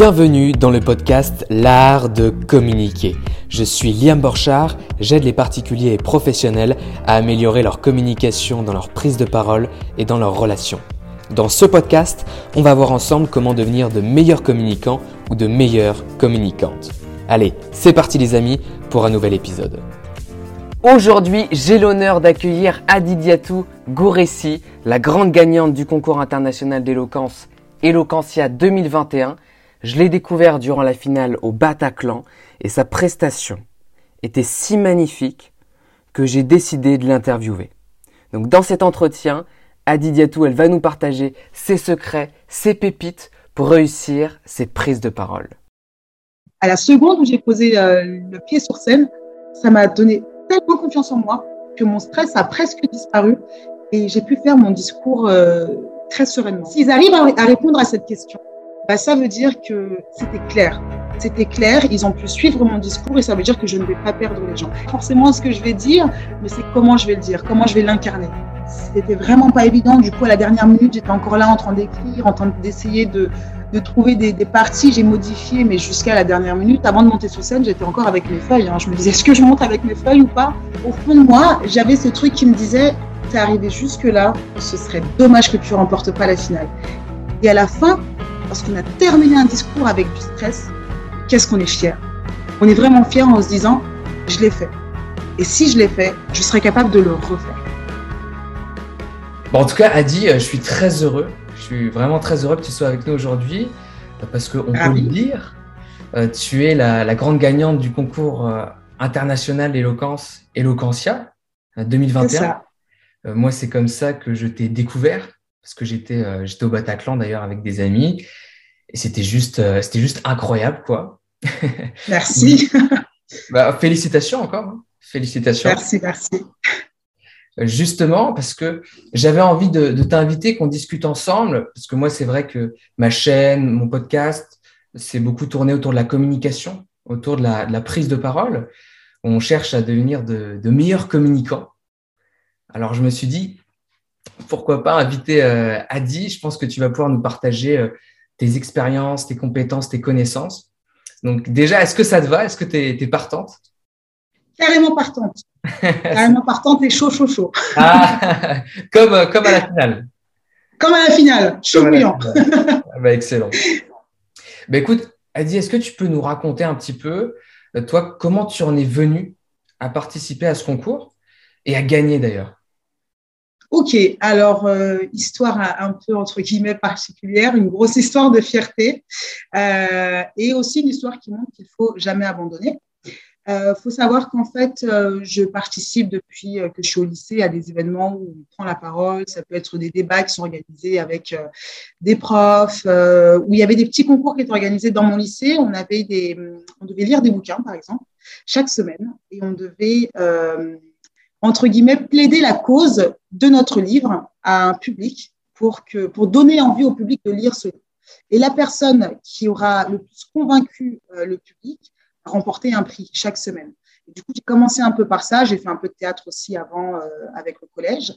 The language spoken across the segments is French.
Bienvenue dans le podcast L'art de communiquer. Je suis Liam Borchard, j'aide les particuliers et professionnels à améliorer leur communication dans leur prise de parole et dans leurs relations. Dans ce podcast, on va voir ensemble comment devenir de meilleurs communicants ou de meilleures communicantes. Allez, c'est parti les amis pour un nouvel épisode. Aujourd'hui, j'ai l'honneur d'accueillir Adidiatou Gouressi, la grande gagnante du concours international d'éloquence Eloquentia 2021. Je l'ai découvert durant la finale au Bataclan et sa prestation était si magnifique que j'ai décidé de l'interviewer. Donc dans cet entretien, Adidiatou, elle va nous partager ses secrets, ses pépites pour réussir ses prises de parole. À la seconde où j'ai posé euh, le pied sur scène, ça m'a donné tellement confiance en moi que mon stress a presque disparu et j'ai pu faire mon discours euh, très sereinement. S'ils arrivent à, répondre à cette question, bah, ça veut dire que c'était clair. C'était clair, ils ont pu suivre mon discours et ça veut dire que je ne vais pas perdre les gens. Forcément, ce que je vais dire, mais c'est comment je vais le dire, comment je vais l'incarner. C'était vraiment pas évident. Du coup, à la dernière minute, j'étais encore là en train d'écrire, en train d'essayer de, de trouver des, parties. J'ai modifié, mais jusqu'à la dernière minute, avant de monter sur scène, j'étais encore avec mes feuilles. Hein. Je me disais, est-ce que je monte avec mes feuilles ou pas? Au fond de moi, j'avais ce truc qui me disait, t'es arrivé jusque-là, ce serait dommage que tu remportes pas la finale. Et à la fin, lorsqu'on a terminé un discours avec du stress, qu'est-ce qu'on est fier On est vraiment fier en se disant, je l'ai fait. Et si je l'ai fait, je serai capable de le refaire. Bon, en tout cas, Adi, euh, je suis très heureux. Je suis vraiment très heureux que tu sois avec nous aujourd'hui parce qu'on peut le dire. Euh, tu es la, grande gagnante du concours euh, international d'éloquence Eloquentia 2021. Euh, moi, c'est comme ça que je t'ai découvert, parce que j'étais euh, j'étais au Bataclan d'ailleurs avec des amis, et c'était juste, euh, c'était juste incroyable, quoi. Merci. bah, félicitations encore. Hein. Félicitations. Merci, merci. Justement, parce que j'avais envie de, de t'inviter, qu'on discute ensemble, parce que moi, c'est vrai que ma chaîne, mon podcast, c'est beaucoup tourné autour de la communication, autour de la, de la, prise de parole. On cherche à devenir de, de meilleurs communicants. Alors je me suis dit, pourquoi pas inviter euh, Adi Je pense que tu vas pouvoir nous partager euh, tes expériences, tes compétences, tes connaissances. Donc déjà, est-ce que ça te va? Est-ce que tu es, partante? Carrément partante. Carrément partante et chaud, chaud, chaud. Ah, comme, euh, comme à la finale. Comme à la finale, chaud bouillant. Ah bah, excellent. Bah, écoute, Adi, est-ce que tu peux nous raconter un petit peu, toi, comment tu en es venu à participer à ce concours et à gagner d'ailleurs? Ok, alors euh, histoire un peu entre guillemets particulière, une grosse histoire de fierté euh, et aussi une histoire qui montre qu'il faut jamais abandonner. Il euh, faut savoir qu'en fait, euh, je participe depuis euh, que je suis au lycée à des événements où on prend la parole. Ça peut être des débats qui sont organisés avec des profs, où il y avait des petits concours qui étaient organisés dans mon lycée. On avait des, on devait lire des bouquins, par exemple, chaque semaine, et on devait entre guillemets, plaider la cause de notre livre à un public pour, que, pour donner envie au public de lire ce livre. Et la personne qui aura le plus convaincu euh, le public a remporté un prix chaque semaine. Du coup, j'ai commencé un peu par ça. J'ai fait un peu de théâtre aussi avant euh, avec le collège.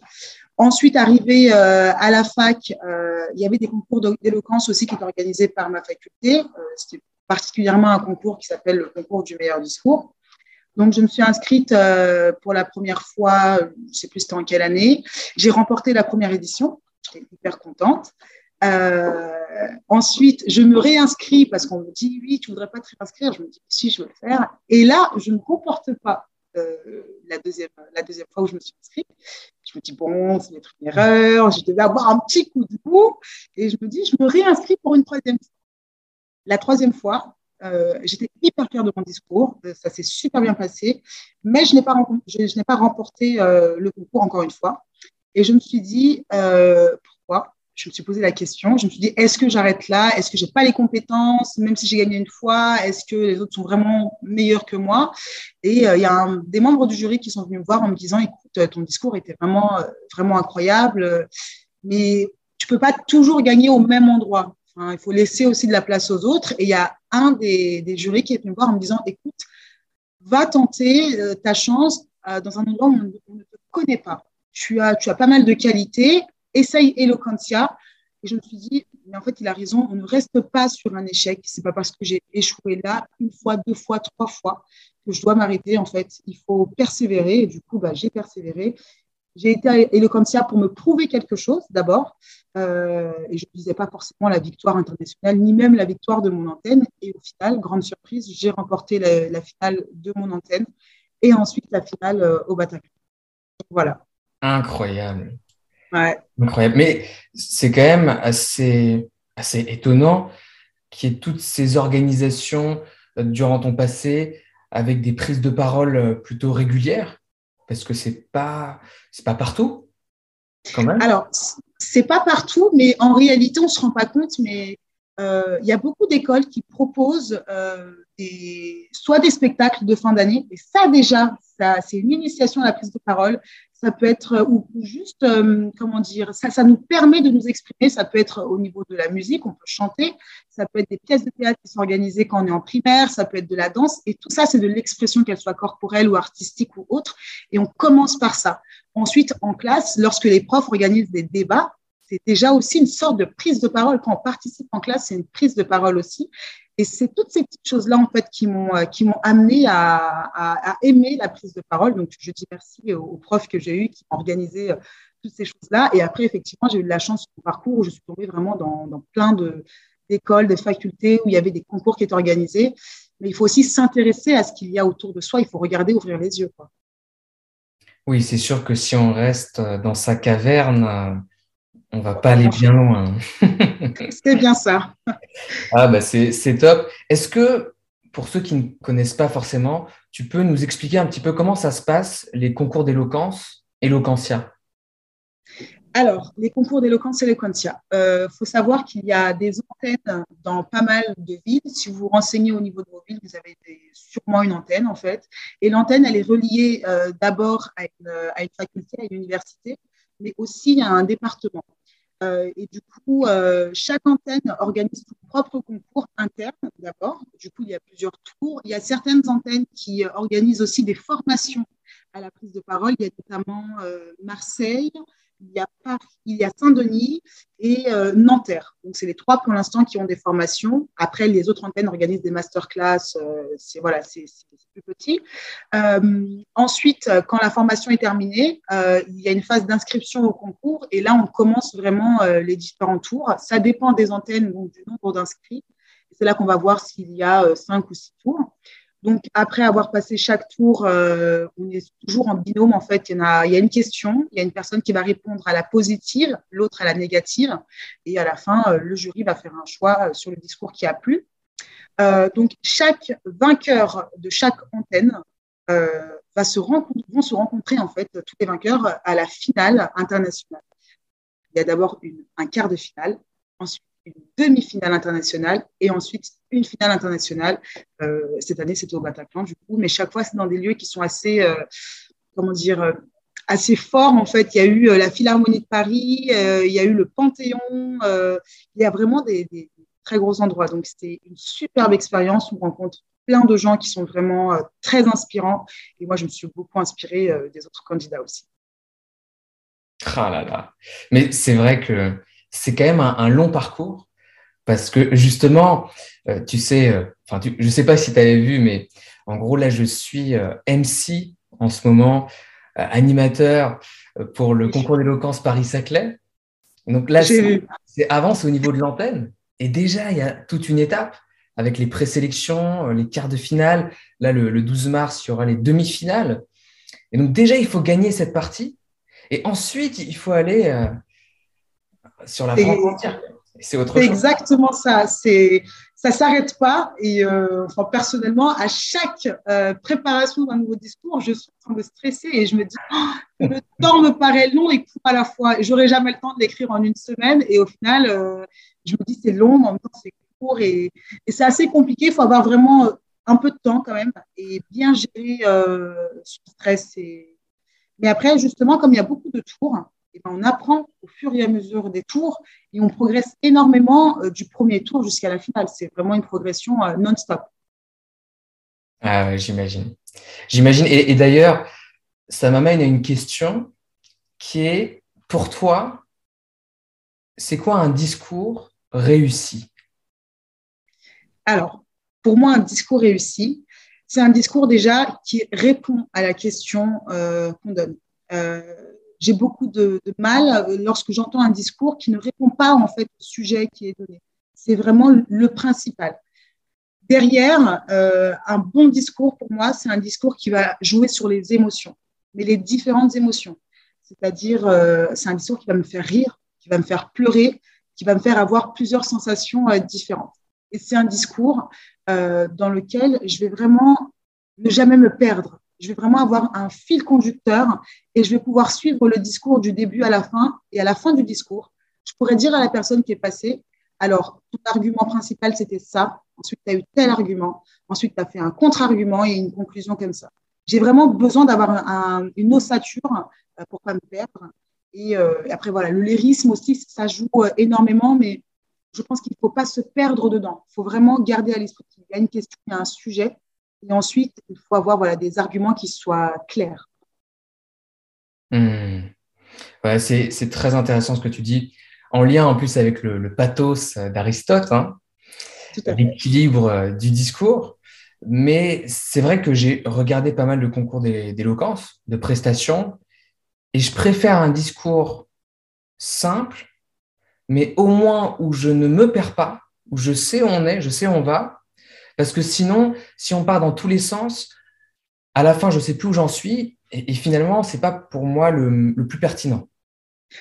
Ensuite, arrivé euh, à la fac, il y avait des concours d'éloquence aussi qui étaient organisés par ma faculté. C'était particulièrement un concours qui s'appelle le concours du meilleur discours. Donc, je me suis inscrite euh, pour la première fois, je ne sais plus c'était en quelle année. J'ai remporté la première édition. J'étais hyper contente. Euh, ensuite, je me réinscris parce qu'on me dit oui, tu voudrais pas te réinscrire. Je me dis si, je veux le faire. Et là, je ne comporte pas euh, la, deuxième, la deuxième fois où je me suis inscrite. Je me dis bon, c'est une erreur. Je devais avoir un petit coup de bout. Et je me dis, je me réinscris pour une troisième fois. La troisième fois, euh, j'étais hyper fière de mon discours, euh, ça s'est super bien passé, mais je n'ai pas, remporté euh, le concours encore une fois. Et je me suis dit, pourquoi? Je me suis posé la question, je me suis dit, est-ce que j'arrête là? Est-ce que j'ai pas les compétences? Même si j'ai gagné une fois, est-ce que les autres sont vraiment meilleurs que moi? Et il y a des membres du jury qui sont venus me voir en me disant, écoute, ton discours était vraiment, vraiment incroyable, mais tu peux pas toujours gagner au même endroit. Il faut laisser aussi de la place aux autres. Et il y a un des, jurys qui est venu me voir en me disant, écoute, va tenter euh, ta chance euh, dans un endroit où on, ne te connaît pas. Tu as, tu as pas mal de qualités, essaye Eloquentia. Et je me suis dit, mais en fait, il a raison. On ne reste pas sur un échec. C'est pas parce que j'ai échoué là une fois, deux fois, trois fois que je dois m'arrêter. En fait, il faut persévérer. Et du coup, bah, j'ai persévéré. J'ai été à Eloquentia pour me prouver quelque chose d'abord. Euh, et je ne disais pas forcément la victoire internationale, ni même la victoire de mon antenne. Et au final, grande surprise, j'ai remporté la, finale de mon antenne et ensuite la finale euh, au Bataclan. Voilà. Incroyable. Ouais. Incroyable. Mais c'est quand même assez, assez étonnant qu'il y ait toutes ces organisations euh, durant ton passé avec des prises de parole plutôt régulières parce que c'est pas c'est pas partout quand même. Alors c'est pas partout, mais en réalité on se rend pas compte, mais euh, il y a beaucoup d'écoles qui proposent euh, soit des spectacles de fin d'année, et ça déjà, c'est une initiation à la prise de parole, ça peut être, euh, ou, juste, euh, comment dire, ça, ça nous permet de nous exprimer, ça peut être au niveau de la musique, on peut chanter, ça peut être des pièces de théâtre qui sont organisées quand on est en primaire, ça peut être de la danse, et tout ça, c'est de l'expression, qu'elle soit corporelle ou artistique ou autre, et on commence par ça. Ensuite, en classe, lorsque les profs organisent des débats, c'est déjà aussi une sorte de prise de parole. Quand on participe en classe, c'est une prise de parole aussi. Et c'est toutes ces petites choses-là, en fait, qui m'ont, euh, qui m'ont amené à, aimer la prise de parole. Donc, je dis merci aux, profs que j'ai eus qui ont organisé euh, toutes ces choses-là. Et après, effectivement, j'ai eu de la chance sur mon parcours où je suis tombée vraiment dans, plein de, d'écoles, de facultés où il y avait des concours qui étaient organisés. Mais il faut aussi s'intéresser à ce qu'il y a autour de soi. Il faut regarder, ouvrir les yeux. Oui, c'est sûr que si on reste dans sa caverne, on va pas aller bien loin. c'est bien ça. Ah bah c'est top. Est-ce que pour ceux qui ne connaissent pas forcément, tu peux nous expliquer un petit peu comment ça se passe les concours d'éloquence, Eloquentia alors, les concours d'éloquence et l'éloquentia. Il euh, faut savoir qu'il y a des antennes dans pas mal de villes. Si vous vous renseignez au niveau de vos villes, vous avez sûrement une antenne en fait. Et l'antenne, elle est reliée euh, d'abord à une faculté, à une université, mais aussi à un département. Euh, et du coup, euh, chaque antenne organise son propre concours interne d'abord. Du coup, il y a plusieurs tours. Il y a certaines antennes qui organisent aussi des formations à la prise de parole. Il y a notamment euh, Marseille, il y a Saint-Denis et euh, Nanterre. C'est les trois pour l'instant qui ont des formations. Après, les autres antennes organisent des masterclass. Euh, c'est voilà, plus petit. Euh, ensuite, quand la formation est terminée, il y a une phase d'inscription au concours et là, on commence vraiment les différents tours. Ça dépend des antennes, donc du nombre d'inscrits. C'est là qu'on va voir s'il y a cinq ou six tours. Donc, après avoir passé chaque tour, euh, on est toujours en binôme. En fait, il y, a, une question, il y a une personne qui va répondre à la positive, l'autre à la négative. Et à la fin, euh, le jury va faire un choix euh, sur le discours qui a plu. donc, chaque vainqueur de chaque antenne va se vont se rencontrer, en fait, tous les vainqueurs à la finale internationale. Il y a d'abord un quart de finale, ensuite une demi-finale internationale et ensuite une finale internationale. Euh, cette année, c'était au Bataclan, du coup, mais chaque fois, c'est dans des lieux qui sont assez, euh, comment dire, euh, assez forts. En fait, il y a eu la Philharmonie de Paris, il y a eu le Panthéon, il y a vraiment des, des très gros endroits. Donc, c'était une superbe expérience. On rencontre plein de gens qui sont vraiment très inspirants. Et moi, je me suis beaucoup inspirée des autres candidats aussi. Ah là là. Mais c'est vrai que c'est quand même un, long parcours parce que justement, euh, tu sais, euh, enfin, je ne sais pas si tu avais vu, mais en gros, là, je suis euh, MC en ce moment, animateur pour le concours d'éloquence Paris-Saclay. Donc là, c'est avant, c'est au niveau de l'antenne. Et déjà, il y a toute une étape avec les présélections, les quarts de finale. Là, le, le 12 mars, il y aura les demi-finales. Et donc déjà, il faut gagner cette partie. Et ensuite, il faut aller sur la France entière. C'est autre chose. Exactement ça. C'est ça s'arrête pas. Et euh, enfin, personnellement, à chaque euh, préparation d'un nouveau discours, je suis en train de stresser et je me dis oh, le temps me paraît long et court à la fois. J'aurai jamais le temps de l'écrire en une semaine. Et au final, euh, je me dis c'est long, mais en même temps c'est court et, et c'est assez compliqué. Il faut avoir vraiment un peu de temps quand même et bien gérer ce stress. Et... Mais après, justement, comme il y a beaucoup de tours, eh ben, on apprend au fur et à mesure des tours et on progresse énormément euh, du premier tour jusqu'à la finale. C'est vraiment une progression euh, non-stop. Ah j'imagine. J'imagine. Et, d'ailleurs, ça m'amène à une question qui est, pour toi, c'est quoi un discours réussi? Alors, pour moi, un discours réussi, c'est un discours déjà qui répond à la question euh, qu'on donne. Euh, j'ai beaucoup de, mal lorsque j'entends un discours qui ne répond pas en fait au sujet qui est donné. C'est vraiment le principal. Derrière, euh, un bon discours, pour moi, c'est un discours qui va jouer sur les émotions, mais les différentes émotions. C'est-à-dire, euh, c'est un discours qui va me faire rire, qui va me faire pleurer, qui va me faire avoir plusieurs sensations euh, différentes. Et c'est un discours dans lequel je vais vraiment ne jamais me perdre. Je vais vraiment avoir un fil conducteur et je vais pouvoir suivre le discours du début à la fin. Et à la fin du discours, je pourrais dire à la personne qui est passée, alors, ton argument principal, c'était ça. Ensuite, tu as eu tel argument. Ensuite, tu as fait un contre-argument et une conclusion comme ça. J'ai vraiment besoin d'avoir une ossature euh, pour pas me perdre. Euh, et, après, voilà, le lyrisme aussi, ça joue euh, énormément, mais je pense qu'il ne faut pas se perdre dedans. Il faut vraiment garder à l'esprit qu'il y a une question, il y a un sujet. Et ensuite, il faut avoir voilà, des arguments qui soient clairs. Hmm. c'est très intéressant ce que tu dis en lien en plus avec le, pathos d'Aristote, hein, l'équilibre euh, du discours. Mais c'est vrai que j'ai regardé pas mal de concours d'éloquence, de prestations, et je préfère un discours simple, mais au moins où je ne me perds pas, où je sais où on est, je sais où on va. Parce que sinon, si on part dans tous les sens, à la fin, je ne sais plus où j'en suis, et, finalement, ce n'est pas pour moi le plus pertinent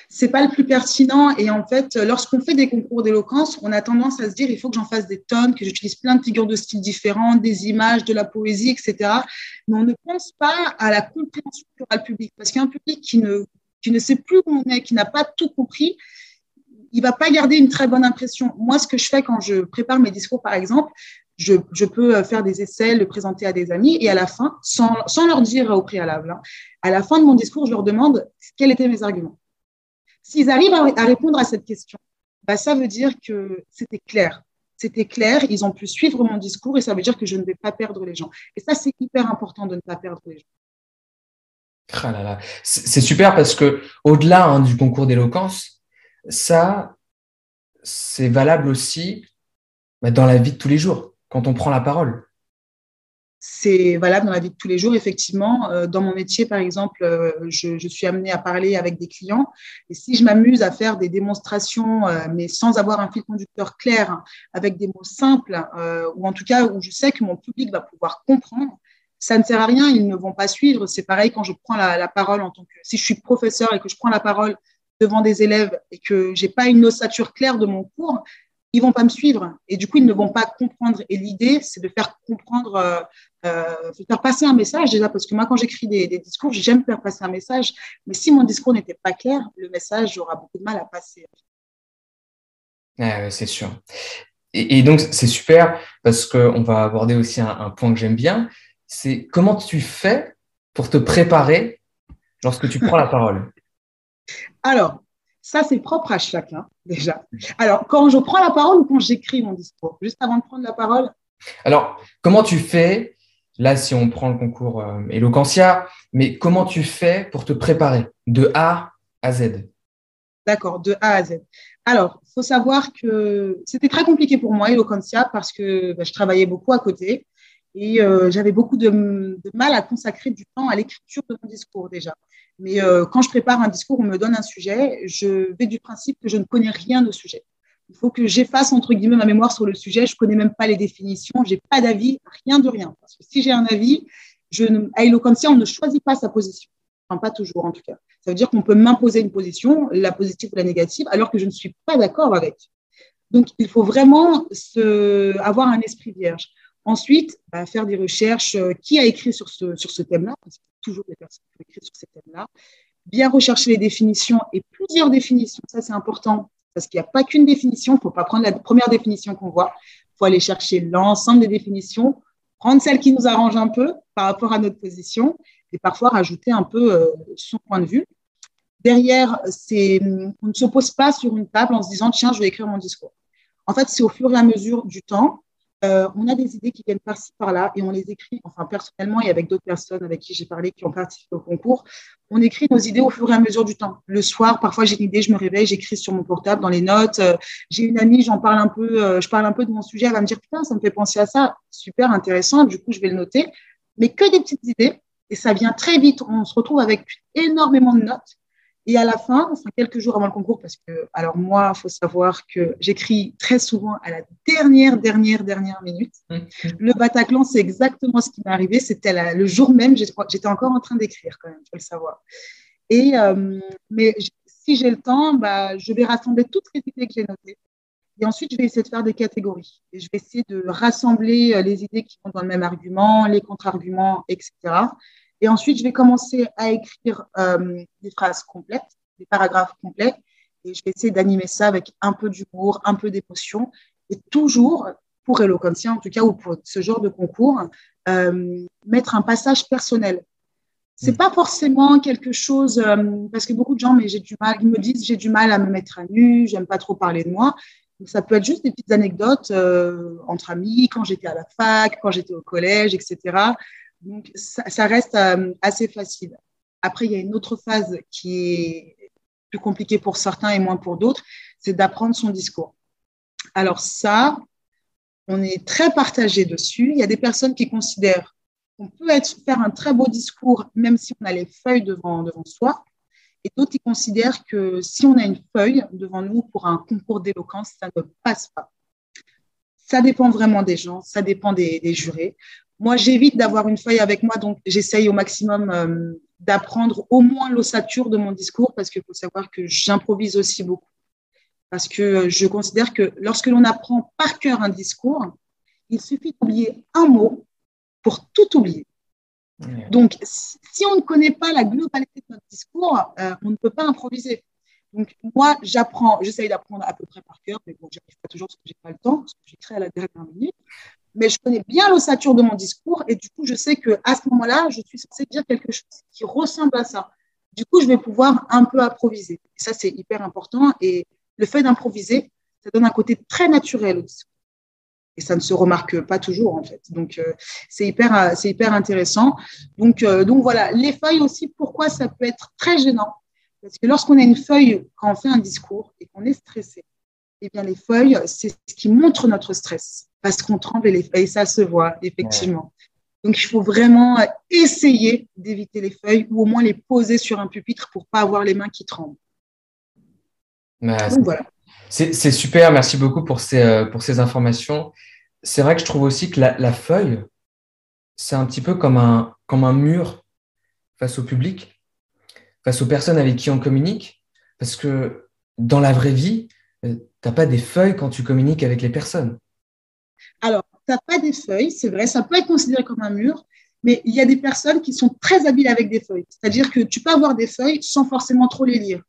c'est pas le plus pertinent. Et en fait, lorsqu'on fait des concours d'éloquence, on a tendance à se dire il faut que j'en fasse des tonnes, que j'utilise plein de figures de style différentes, des images, de la poésie, etc. Mais on ne pense pas à la compréhension qu'aura le public. Parce qu'un public qui ne, qui ne sait plus où on est, qui n'a pas tout compris, il va pas garder une très bonne impression. Moi, ce que je fais quand je prépare mes discours, par exemple, je, peux faire des essais, le présenter à des amis, et à la fin, sans, sans leur dire au préalable, hein, à la fin de mon discours, je leur demande quels étaient mes arguments. S'ils arrivent à, répondre à cette question, bah, ça veut dire que c'était clair. C'était clair, ils ont pu suivre mon discours et ça veut dire que je ne vais pas perdre les gens. Et ça, c'est hyper important de ne pas perdre les gens. Ah c'est super parce que au-delà hein, du concours d'éloquence, ça, c'est valable aussi bah, dans la vie de tous les jours, on prend la parole c'est valable dans la vie de tous les jours, effectivement. Euh, dans mon métier, par exemple, euh, je, suis amenée à parler avec des clients. Et si je m'amuse à faire des démonstrations, euh, mais sans avoir un fil conducteur clair, avec des mots simples, ou en tout cas où je sais que mon public va pouvoir comprendre, ça ne sert à rien, ils ne vont pas suivre. C'est pareil quand je prends la, la, parole en tant que, si je suis professeur et que je prends la parole devant des élèves et que j'ai pas une ossature claire de mon cours, ils vont pas me suivre et du coup ils ne vont pas comprendre. Et l'idée, c'est de faire comprendre, euh, euh, faire passer un message déjà parce que moi quand j'écris des, discours, j'aime faire passer un message. Mais si mon discours n'était pas clair, le message aura beaucoup de mal à passer. c'est sûr. Et, donc c'est super parce qu'on va aborder aussi un, un point que j'aime bien, c'est comment tu fais pour te préparer lorsque tu prends la parole? Alors, ça, c'est propre à chacun, déjà. Alors, quand je prends la parole ou quand j'écris mon discours Juste avant de prendre la parole? Alors, comment tu fais Là, si on prend le concours euh, mais comment tu fais pour te préparer? De A à Z D'accord, de A à Z. Alors, il faut savoir que c'était très compliqué pour moi, Eloquentia, parce que bah, je travaillais beaucoup à côté et euh, j'avais beaucoup de, de, mal à consacrer du temps à l'écriture de mon discours déjà. Mais euh, quand je prépare un discours, on me donne un sujet, je vais du principe que je ne connais rien au sujet. Il faut que j'efface, entre guillemets, ma mémoire sur le sujet. Je ne connais même pas les définitions, je n'ai pas d'avis, rien de rien. Parce que si j'ai un avis, je ne, à Eloquentia, on ne choisit pas sa position. Enfin, pas toujours, en tout cas. Ça veut dire qu'on peut m'imposer une position, la positive ou la négative, alors que je ne suis pas d'accord avec. Donc, il faut vraiment se, avoir un esprit vierge. Ensuite, bah, faire des recherches. Euh, qui a écrit sur ce, sur ce thème-là toujours des personnes qui ont écrit sur ces thèmes-là. Bien rechercher les définitions et plusieurs définitions. Ça, c'est important parce qu'il n'y a pas qu'une définition. Il ne faut pas prendre la première définition qu'on voit. Il faut aller chercher l'ensemble des définitions, prendre celle qui nous arrange un peu par rapport à notre position et parfois rajouter un peu euh, son point de vue. Derrière, on ne se pose pas sur une table en se disant tiens, je vais écrire mon discours. En fait, c'est au fur et à mesure du temps euh, on a des idées qui viennent par-ci, par-là, et on les écrit, enfin personnellement et avec d'autres personnes avec qui j'ai parlé qui ont participé au concours, on écrit nos idées au fur et à mesure du temps. Le soir, parfois j'ai une idée, je me réveille, j'écris sur mon portable, dans les notes. Euh, j'ai une amie, j'en parle un peu, euh, je parle un peu de mon sujet, elle va me dire putain, ça me fait penser à ça, super intéressant, du coup je vais le noter. Mais que des petites idées, et ça vient très vite. On se retrouve avec énormément de notes et à la fin, enfin quelques jours avant le concours, parce que, alors moi, il faut savoir que j'écris très souvent à la dernière, dernière, dernière minute. Mm-hmm. Le Bataclan, c'est exactement ce qui m'est arrivé. C'était le jour même, j'étais encore en train d'écrire quand même, il faut le savoir. Et, euh, mais si j'ai le temps, bah, je vais rassembler toutes les idées que j'ai notées. Et ensuite, je vais essayer de faire des catégories. Et je vais essayer de rassembler euh, les idées qui vont dans le même argument, les contre-arguments, etc. Et ensuite, je vais commencer à écrire euh, des phrases complètes, des paragraphes complets. Et je vais essayer d'animer ça avec un peu d'humour, un peu d'émotion. Et toujours, pour Eloquentia en tout cas, ou pour ce genre de concours, euh, mettre un passage personnel. C'est mm. pas forcément quelque chose, euh, parce que beaucoup de gens, mais j'ai du mal, ils me disent j'ai du mal à me mettre à nu, j'aime pas trop parler de moi. ça peut être juste des petites anecdotes entre amis, quand j'étais à la fac, quand j'étais au collège, etc. Donc, ça, reste euh, assez facile. Après, il y a une autre phase qui est plus compliquée pour certains et moins pour d'autres, c'est d'apprendre son discours. Alors ça, on est très partagé dessus. Il y a des personnes qui considèrent qu'on peut faire un très beau discours même si on a les feuilles devant, soi. Et d'autres qui considèrent que si on a une feuille devant nous pour un concours d'éloquence, ça ne passe pas. Ça dépend vraiment des gens, ça dépend des jurés. Moi, j'évite d'avoir une feuille avec moi, donc j'essaye au maximum euh, d'apprendre au moins l'ossature de mon discours parce qu'il faut savoir que j'improvise aussi beaucoup. Parce que euh, je considère que lorsque l'on apprend par cœur un discours, il suffit d'oublier un mot pour tout oublier. Donc, si on ne connaît pas la globalité de notre discours, euh, on ne peut pas improviser. Donc, moi, j'apprends, j'essaye d'apprendre à peu près par cœur, mais bon, j'arrive pas toujours parce que j'ai pas le temps, parce que j'écris à la dernière minute mais je connais bien l'ossature de mon discours et du coup, je sais que à ce moment-là, je suis censée dire quelque chose qui ressemble à ça. Du coup, je vais pouvoir un peu improviser. Ça, c'est hyper important. Et le fait d'improviser, ça donne un côté très naturel au discours. Et ça ne se remarque pas toujours, en fait. Donc, euh, c'est hyper, euh, hyper intéressant. Donc, euh, donc, voilà. Les feuilles aussi, pourquoi ça peut être très gênant? Parce que lorsqu'on a une feuille, quand on fait un discours et qu'on est stressé, eh bien, les feuilles, c'est ce qui montre notre stress parce qu'on tremble et, les feuilles, ça se voit, effectivement. Donc, il faut vraiment essayer d'éviter les feuilles ou au moins les poser sur un pupitre pour pas avoir les mains qui tremblent. Donc, voilà. C'est super, merci beaucoup pour ces, euh, pour ces informations. C'est vrai que je trouve aussi que la, feuille, c'est un petit peu comme un, comme un mur face au public, face aux personnes avec qui on communique, parce que dans la vraie vie, euh, tu n'as pas des feuilles quand tu communiques avec les personnes. Alors, tu n'as pas des feuilles, c'est vrai, ça peut être considéré comme un mur, mais il y a des personnes qui sont très habiles avec des feuilles. C'est-à-dire que tu peux avoir des feuilles sans forcément trop les lire.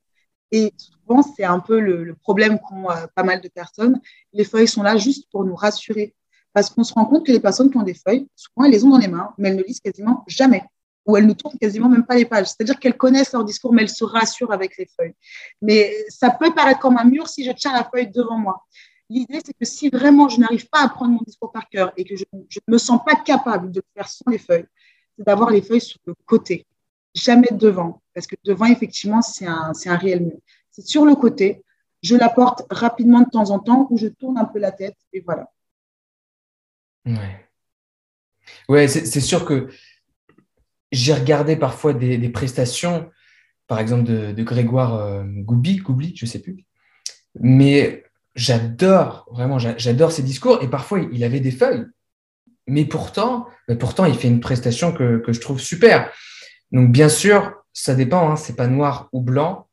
Et souvent, c'est un peu le, problème qu'ont euh, pas mal de personnes. Les feuilles sont là juste pour nous rassurer. Parce qu'on se rend compte que les personnes qui ont des feuilles, souvent, elles les ont dans les mains, mais elles ne lisent quasiment jamais. Ou elles ne tournent quasiment même pas les pages. C'est-à-dire qu'elles connaissent leur discours, mais elles se rassurent avec les feuilles. Mais ça peut paraître comme un mur si je tiens la feuille devant moi. L'idée, c'est que si vraiment je n'arrive pas à prendre mon discours par cœur et que je ne me sens pas capable de le faire sans les feuilles, c'est d'avoir les feuilles sur le côté, jamais devant, parce que devant, effectivement, c'est un, un réel mur. C'est sur le côté, je la porte rapidement de temps en temps ou je tourne un peu la tête et voilà. Ouais, ouais c'est sûr que j'ai regardé parfois des, prestations, par exemple de, Grégoire euh, Goubi, Goubli, je ne sais plus. Mais j'adore, vraiment, j'adore ses discours. Et parfois, il avait des feuilles. Mais pourtant, pourtant il fait une prestation que, je trouve super. Donc, bien sûr, ça dépend. Hein, c'est pas noir ou blanc.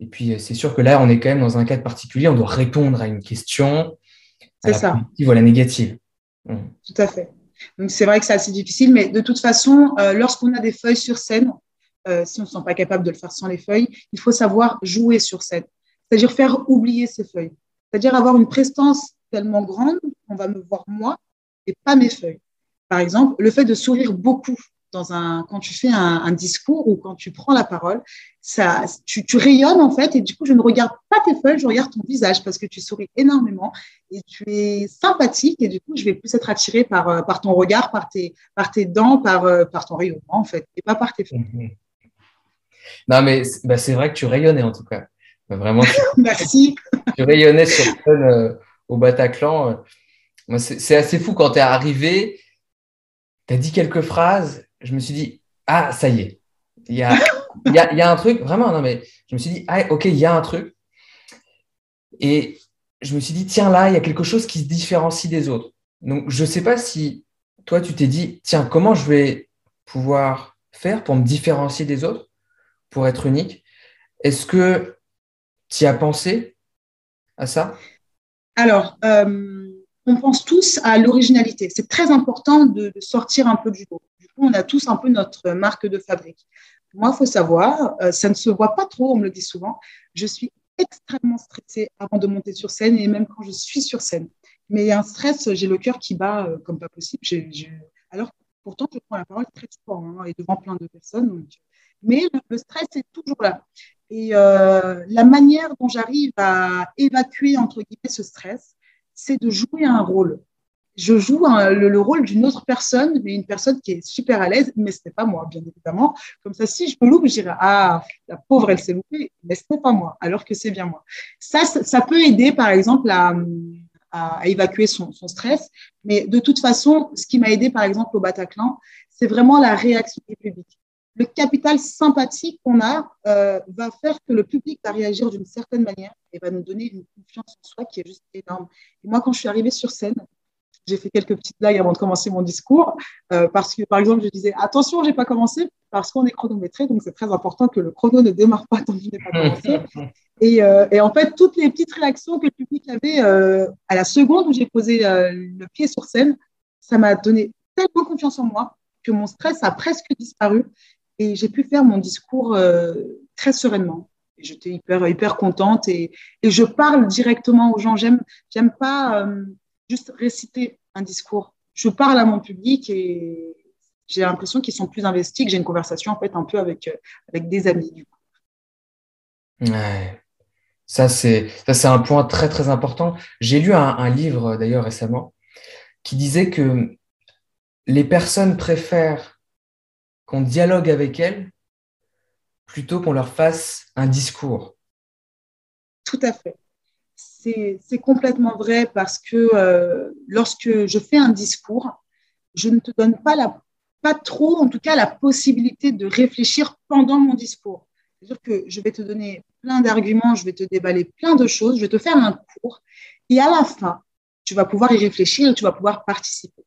Et puis, c'est sûr que là, on est quand même dans un cadre particulier. On doit répondre à une question. C'est ça. Positive ou la négative. Mmh. Tout à fait. Donc, c'est vrai que c'est assez difficile. Mais de toute façon, euh, lorsqu'on a des feuilles sur scène, euh, si on ne se sent pas capable de le faire sans les feuilles, il faut savoir jouer sur scène. C'est-à-dire faire oublier ces feuilles. C'est-à-dire avoir une prestance tellement grande qu'on va me voir moi et pas mes feuilles. Par exemple, le fait de sourire beaucoup dans un, quand tu fais un, discours ou quand tu prends la parole, ça, tu, tu, rayonnes en fait. Et du coup, je ne regarde pas tes feuilles, je regarde ton visage parce que tu souris énormément et tu es sympathique. Et du coup, je vais plus être attirée par, euh, par ton regard, par tes, par tes dents, par, euh, par ton rayonnement en fait, et pas par tes feuilles. Mhm. Non, mais bah, c'est vrai que tu rayonnais en tout cas. Bah, vraiment. Merci. Tu rayonnais sur euh, au Bataclan. C'est assez fou quand tu es arrivé, tu as dit quelques phrases, je me suis dit, ah, ça y est, il y a, y, a, un truc, vraiment, non, mais je me suis dit, ah, ok, il y a un truc. Et je me suis dit, tiens, là, il y a quelque chose qui se différencie des autres. Donc, je ne sais pas si toi, tu t'es dit, tiens, comment je vais pouvoir faire pour me différencier des autres, pour être unique? Est-ce que tu as pensé à ça? Alors, euh, on pense tous à l'originalité. C'est très important de, sortir un peu du lot. On a tous un peu notre marque de fabrique. Moi, il faut savoir, euh, ça ne se voit pas trop, on me le dit souvent, je suis extrêmement stressée avant de monter sur scène et même quand je suis sur scène. Mais il y a un stress, j'ai le cœur qui bat euh, comme pas possible. Alors, pourtant, je prends la parole très souvent hein, et devant plein de personnes. Mais le, stress est toujours là. Et euh, la manière dont j'arrive à évacuer, entre guillemets, ce stress, c'est de jouer un rôle. Je joue le, rôle d'une autre personne, mais une personne qui est super à l'aise, mais ce n'est pas moi, bien évidemment. Comme ça, si je me loupe, je dirais Ah, la pauvre, elle s'est loupée, mais ce n'est pas moi, alors que c'est bien moi. Ça, ça peut aider, par exemple, à, évacuer son, son, stress. Mais de toute façon, ce qui m'a aidé, par exemple, au Bataclan, c'est vraiment la réaction du public le capital sympathique qu'on a euh, va faire que le public va réagir d'une certaine manière et va nous donner une confiance en soi qui est juste énorme. Et moi, quand je suis arrivée sur scène, j'ai fait quelques petites blagues avant de commencer mon discours euh, parce que, par exemple, je disais attention, j'ai pas commencé parce qu'on est chronométré, donc c'est très important que le chrono ne démarre pas tant que je n'ai pas commencé. Et, euh, et, en fait, toutes les petites réactions que le public avait à la seconde où j'ai posé le pied sur scène, ça m'a donné tellement confiance en moi que mon stress a presque disparu et j'ai pu faire mon discours euh, très sereinement. J'étais hyper, hyper contente et, et, je parle directement aux gens. J'aime, j'aime pas euh, juste réciter un discours. Je parle à mon public et j'ai l'impression qu'ils sont plus investis, que j'ai une conversation en fait un peu avec, euh, avec des amis. Du coup. Ouais. Ça, c'est, ça, c'est un point très, très important. J'ai lu un, un livre d'ailleurs récemment qui disait que les personnes préfèrent qu'on dialogue avec elles plutôt qu'on leur fasse un discours. Tout à fait. C'est complètement vrai parce que euh, lorsque je fais un discours, je ne te donne pas, la, trop, en tout cas, la possibilité de réfléchir pendant mon discours. Je vais te donner plein d'arguments, je vais te déballer plein de choses, je vais te faire un cours et à la fin, tu vas pouvoir y réfléchir et tu vas pouvoir participer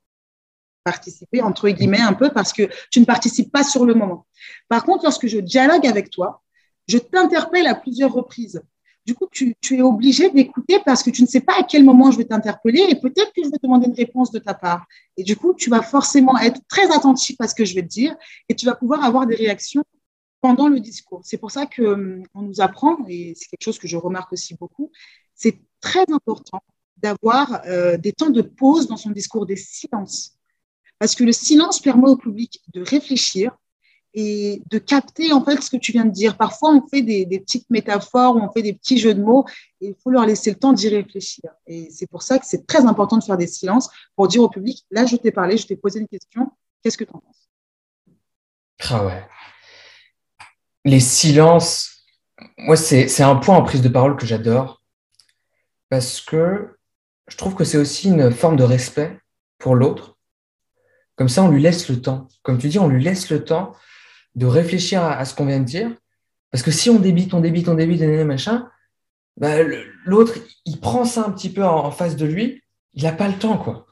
participer, entre guillemets, un peu, parce que tu ne participes pas sur le moment. Par contre, lorsque je dialogue avec toi, je t'interpelle à plusieurs reprises. Du coup, tu, es obligé d'écouter parce que tu ne sais pas à quel moment je vais t'interpeller et peut-être que je vais demander une réponse de ta part. Et du coup, tu vas forcément être très attentif à ce que je vais te dire et tu vas pouvoir avoir des réactions pendant le discours. C'est pour ça qu'on hum, nous apprend, et c'est quelque chose que je remarque aussi beaucoup, c'est très important d'avoir euh, des temps de pause dans son discours, des silences. Parce que le silence permet au public de réfléchir et de capter en fait ce que tu viens de dire. Parfois, on fait des, petites métaphores, on fait des petits jeux de mots et il faut leur laisser le temps d'y réfléchir. Et c'est pour ça que c'est très important de faire des silences pour dire au public, là, je t'ai parlé, je t'ai posé une question, qu'est-ce que tu en penses? Ah ouais. Les silences, moi, c'est un point en prise de parole que j'adore parce que je trouve que c'est aussi une forme de respect pour l'autre comme ça, on lui laisse le temps. Comme tu dis, on lui laisse le temps de réfléchir à, ce qu'on vient de dire. Parce que si on débite, on débite, on débite, machin, bah, l'autre, il prend ça un petit peu en, face de lui, il n'a pas le temps, quoi.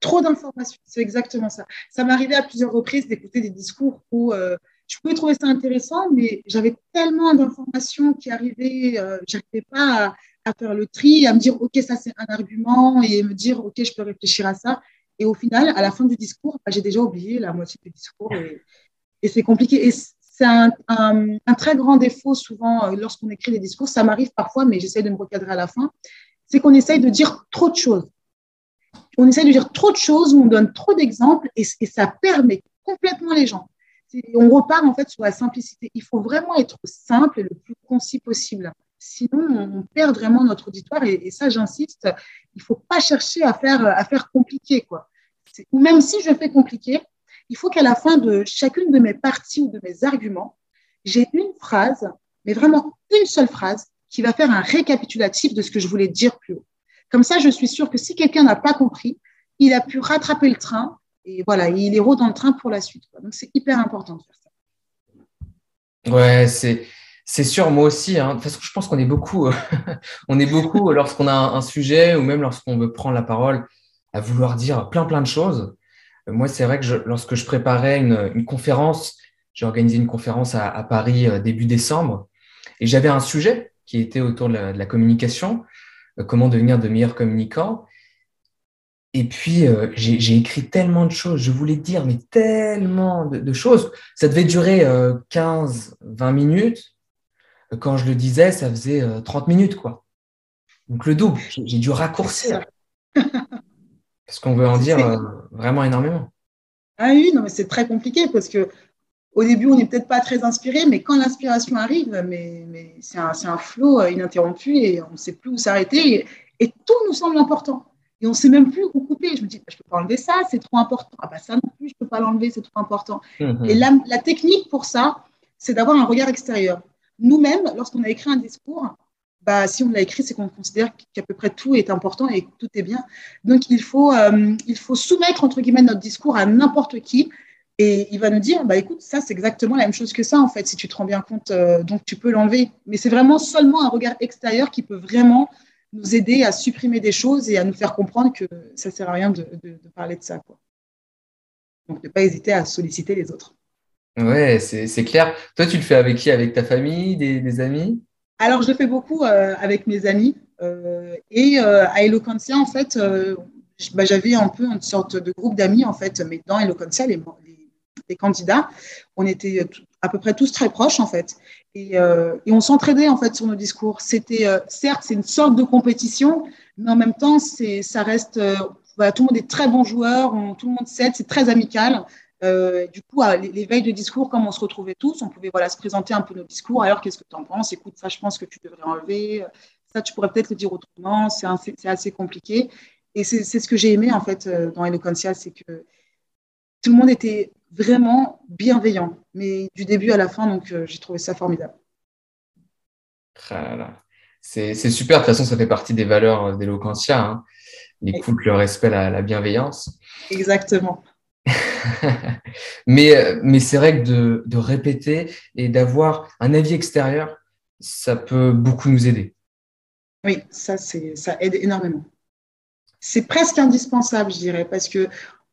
Trop d'informations, c'est exactement ça. Ça m'est arrivé à plusieurs reprises d'écouter des discours où euh, je pouvais trouver ça intéressant, mais j'avais tellement d'informations qui arrivaient, euh, je n'arrivais pas à, faire le tri, à me dire, OK, ça c'est un argument, et me dire, OK, je peux réfléchir à ça. Et au final, à la fin du discours, bah, j'ai déjà oublié la moitié du discours c'est compliqué. Et c'est un, très grand défaut souvent euh, lorsqu'on écrit des discours. Ça m'arrive parfois, mais j'essaie de me recadrer à la fin. C'est qu'on essaye de dire trop de choses. On essaye de dire trop de choses, on donne trop d'exemples et, ça permet complètement les gens. On repart en fait sur la simplicité. Il faut vraiment être simple et le plus concis possible. Sinon, on perd vraiment notre auditoire. Et, ça, j'insiste, il ne faut pas chercher à faire, à faire compliqué. Quoi. Même si je fais compliqué, il faut qu'à la fin de chacune de mes parties ou de mes arguments, j'ai une phrase, mais vraiment une seule phrase, qui va faire un récapitulatif de ce que je voulais dire plus haut. Comme ça, je suis sûre que si quelqu'un n'a pas compris, il a pu rattraper le train et voilà, il est haut dans le train pour la suite. Donc, c'est hyper important de faire ça. Ouais, c'est. C'est sûr, moi aussi. Hein. De toute façon, je pense qu'on est beaucoup, on est beaucoup lorsqu'on a un, sujet ou même lorsqu'on veut prendre la parole à vouloir dire plein plein de choses. Moi, c'est vrai que lorsque je préparais une, conférence, j'ai organisé une conférence à, Paris euh, début décembre et j'avais un sujet qui était autour de la communication, euh, comment devenir de meilleurs communicants. Et puis, euh, j'ai écrit tellement de choses, je voulais dire, mais tellement de, choses. Ça devait durer 15, euh, 20 minutes. Quand je le disais, ça faisait 30 minutes, quoi. Donc, le double. J'ai dû raccourcir. parce qu'on veut en dire vraiment énormément. Ah oui, non, mais c'est très compliqué parce que au début, on n'est peut-être pas très inspiré, mais quand l'inspiration arrive, mais, mais c'est un, un, flot ininterrompu et on ne sait plus où s'arrêter. Et, tout nous semble important. Et on ne sait même plus où couper. Je me dis, bah, je ne peux pas enlever ça, c'est trop important. Ah bah ça non plus, je ne peux pas l'enlever, c'est trop important. Mhm. Et la, la, technique pour ça, c'est d'avoir un regard extérieur. Nous-mêmes, lorsqu'on a écrit un discours, bah, si on l'a écrit, c'est qu'on considère qu'à peu près tout est important et que tout est bien. Donc, il faut, euh, il faut soumettre, entre guillemets, notre discours à n'importe qui et il va nous dire, bah, écoute, ça, c'est exactement la même chose que ça, en fait, si tu te rends bien compte, euh, donc tu peux l'enlever. Mais c'est vraiment seulement un regard extérieur qui peut vraiment nous aider à supprimer des choses et à nous faire comprendre que ça ne sert à rien de, parler de ça. Donc, ne pas hésiter à solliciter les autres. Ouais, c'est clair. Toi, tu le fais avec qui? Avec ta famille, des, amis? Alors, je fais beaucoup euh, avec mes amis. Euh, et à Eloquentia, en fait, bah, j'avais un peu une sorte de groupe d'amis, en fait, mais dans Eloquentia, les, des candidats. On était à peu près tous très proches en fait, et, euh, on s'entraidait en fait sur nos discours. C'était euh, certes c'est une sorte de compétition, mais en même temps ça reste euh, tout le monde est très bon joueur, tout le monde s'aide, c'est très amical. Du coup, à les, veilles de discours, comme on se retrouvait tous, on pouvait voilà, se présenter un peu nos discours. Alors, qu'est-ce que tu en penses? Écoute, ça, je pense que tu devrais enlever. Ça, tu pourrais peut-être le dire autrement. C'est assez compliqué. Et c'est ce que j'ai aimé, en fait, dans Eloquentia, c'est que tout le monde était vraiment bienveillant, mais du début à la fin, donc euh, j'ai trouvé ça formidable. Ah c'est super, de toute façon, ça fait partie des valeurs euh, d'Eloquentia, hein. l'écoute, le respect, la, bienveillance. Exactement. mais euh, mais c'est vrai que de, de répéter et d'avoir un avis extérieur, ça peut beaucoup nous aider. Oui, ça, ça aide énormément. C'est presque indispensable, je dirais, parce que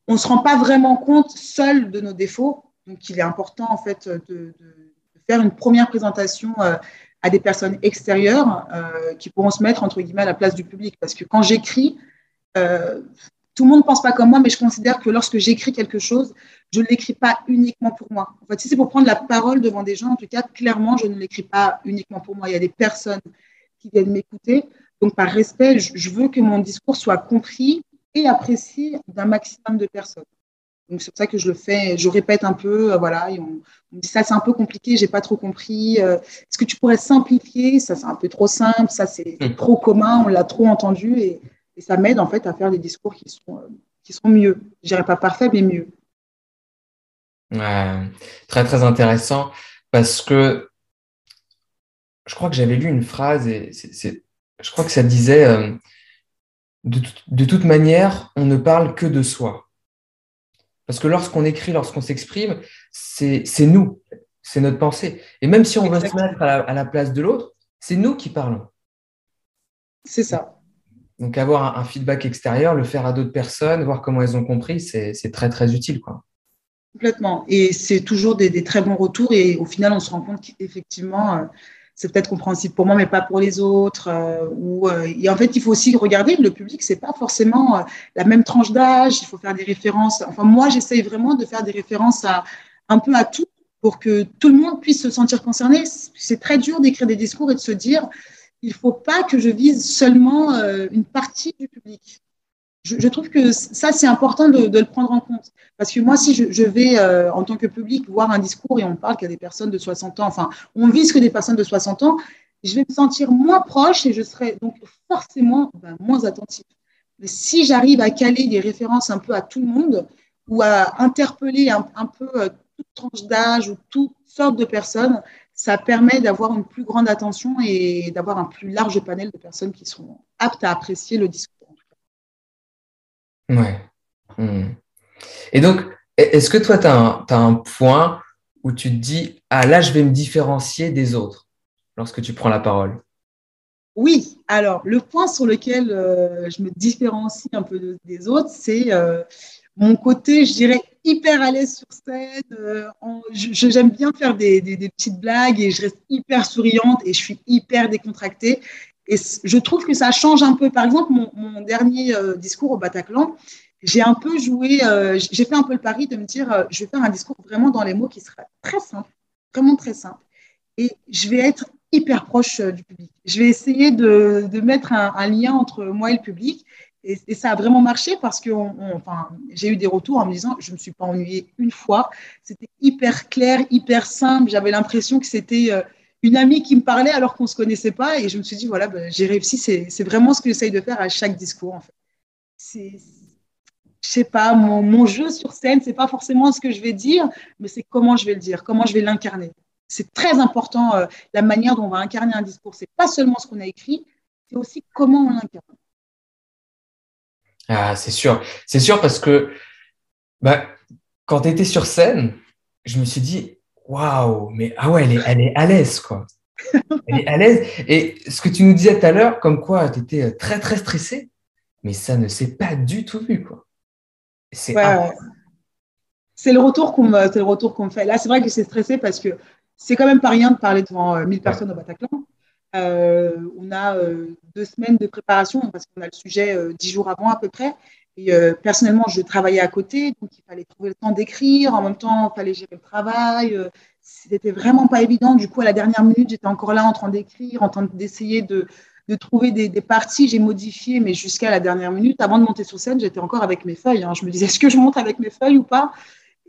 on ne se rend pas vraiment compte seul de nos défauts. Donc, il est important en fait de, faire une première présentation euh, à des personnes extérieures euh, qui pourront se mettre entre guillemets à la place du public. Parce que quand j'écris, tout le monde ne pense pas comme moi, mais je considère que lorsque j'écris quelque chose, je ne l'écris pas uniquement pour moi. En fait, si c'est pour prendre la parole devant des gens, en tout cas, clairement, je ne l'écris pas uniquement pour moi. Il y a des personnes qui viennent m'écouter. Donc, par respect, je veux que mon discours soit compris et apprécié d'un maximum de personnes. Donc c'est pour ça que je le fais, je répète un peu, euh, voilà, et on, me dit ça c'est un peu compliqué, j'ai pas trop compris. Euh, est-ce que tu pourrais simplifier? Ça c'est un peu trop simple, ça c'est hmm. trop commun, on l'a trop entendu et, ça m'aide en fait à faire des discours qui sont, euh, qui sont mieux. Je dirais pas parfait, mais mieux. très très intéressant parce que je crois que j'avais lu une phrase et je crois que ça disait de, toute manière, on ne parle que de soi. Parce que lorsqu'on écrit, lorsqu'on s'exprime, c'est nous, c'est notre pensée. Et même si on veut se mettre à la, place de l'autre, c'est nous qui parlons. C'est ça. Donc avoir un, feedback extérieur, le faire à d'autres personnes, voir comment elles ont compris, c'est très très utile. Quoi. Complètement. Et c'est toujours des, très bons retours. Et au final, on se rend compte qu'effectivement, euh, c'est peut-être compréhensible pour moi, mais pas pour les autres. Euh, ou, euh, et en fait, il faut aussi regarder le public, c'est pas forcément la même tranche d'âge. Il faut faire des références. Enfin, moi, j'essaye vraiment de faire des références à un peu à tout pour que tout le monde puisse se sentir concerné. C'est très dur d'écrire des discours et de se dire, il faut pas que je vise seulement une partie du public. je, trouve que ça, c'est important de, le prendre en compte. Parce que moi, si je, vais, euh, en tant que public, voir un discours et on parle qu'il y a des personnes de 60 ans, enfin, on vise que des personnes de 60 ans, je vais me sentir moins proche et je serai donc forcément ben, moins attentive. Mais si j'arrive à caler des références un peu à tout le monde ou à interpeller un, peu euh, toute tranche d'âge ou toutes sortes de personnes, ça permet d'avoir une plus grande attention et d'avoir un plus large panel de personnes qui seront aptes à apprécier le discours. Ouais. Hmm. Et donc, est-ce que toi, tu as, un point où tu te dis, ah là, je vais me différencier des autres lorsque tu prends la parole? Oui, alors le point sur lequel euh, je me différencie un peu des autres, c'est euh, mon côté, je dirais, hyper à l'aise sur scène. Euh, j'aime bien faire des, petites blagues et je reste hyper souriante et je suis hyper décontractée. Et je trouve que ça change un peu. Par exemple, mon, dernier euh, discours au Bataclan, j'ai un peu joué, euh, j'ai fait un peu le pari de me dire, je vais faire un discours vraiment dans les mots qui sera très simple, vraiment très simple. Et je vais être hyper proche du public. Je vais essayer de, mettre un, lien entre moi et le public. Et, ça a vraiment marché parce que enfin, j'ai eu des retours en me disant, je ne me suis pas ennuyée une fois. C'était hyper clair, hyper simple. J'avais l'impression que c'était une amie qui me parlait alors qu'on ne se connaissait pas. Et je me suis dit, voilà, ben, j'ai réussi. C'est vraiment ce que j'essaye de faire à chaque discours, en fait. Sais pas, mon, mon, jeu sur scène, c'est pas forcément ce que je vais dire, mais c'est comment je vais le dire, comment je vais l'incarner. C'est très important, euh, la manière dont on va incarner un discours. C'est pas seulement ce qu'on a écrit, c'est aussi comment on l'incarne. Ah, c'est sûr. C'est sûr parce que bah, quand tu étais sur scène, je me suis dit, waouh, mais ah ouais, elle est, elle est à l'aise, quoi. Elle est à l'aise. Et ce que tu nous disais tout à l'heure, comme quoi tu étais très, très stressé, mais ça ne s'est pas du tout vu, quoi. C'est C'est le retour qu'on me, le retour qu'on me fait. Là, c'est vrai que c'est stressé parce que c'est quand même pas rien de parler devant 1000 euh, personnes au Bataclan. Euh, on a euh, deux semaines de préparation parce qu'on a le sujet dix jours avant à peu près. Et euh, personnellement, je travaillais à côté, donc il fallait trouver le temps d'écrire. En même temps, il fallait gérer le travail. Euh, C'était vraiment pas évident. Du coup, à la dernière minute, j'étais encore là en train d'écrire, en train d'essayer de, trouver des, parties. J'ai modifié, mais jusqu'à la dernière minute, avant de monter sur scène, j'étais encore avec mes feuilles. Hein. Je me disais, est-ce que je monte avec mes feuilles ou pas?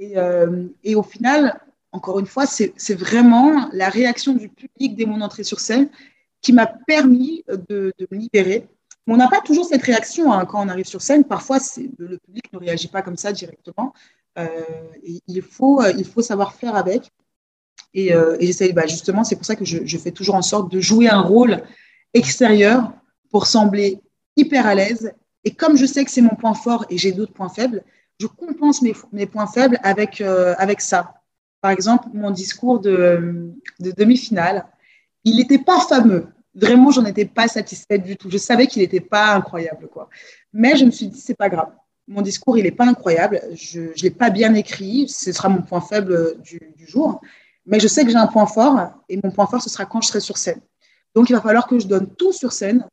Euh, et, au final, encore une fois, c'est vraiment la réaction du public dès mon entrée sur scène qui m'a permis de, de me libérer on n'a pas toujours cette réaction hein, quand on arrive sur scène. Parfois, le public ne réagit pas comme ça directement. Euh, il, faut, euh, il faut savoir faire avec. Et, euh, j'essaie, bah, justement, c'est pour ça que je, fais toujours en sorte de jouer un rôle extérieur pour sembler hyper à l'aise. Et comme je sais que c'est mon point fort et j'ai d'autres points faibles, je compense mes, points faibles avec ça. Par exemple, mon discours de, de demi-finale, il n'était pas fameux vraiment, j'en étais pas satisfaite du tout. Je savais qu'il n'était pas incroyable, quoi. Mais je me suis dit, c'est pas grave. Mon discours, il n'est pas incroyable. Je ne l'ai pas bien écrit. Ce sera mon point faible du, jour. Mais je sais que j'ai un point fort. Et mon point fort, ce sera quand je serai sur scène. Donc, il va falloir que je donne tout sur scène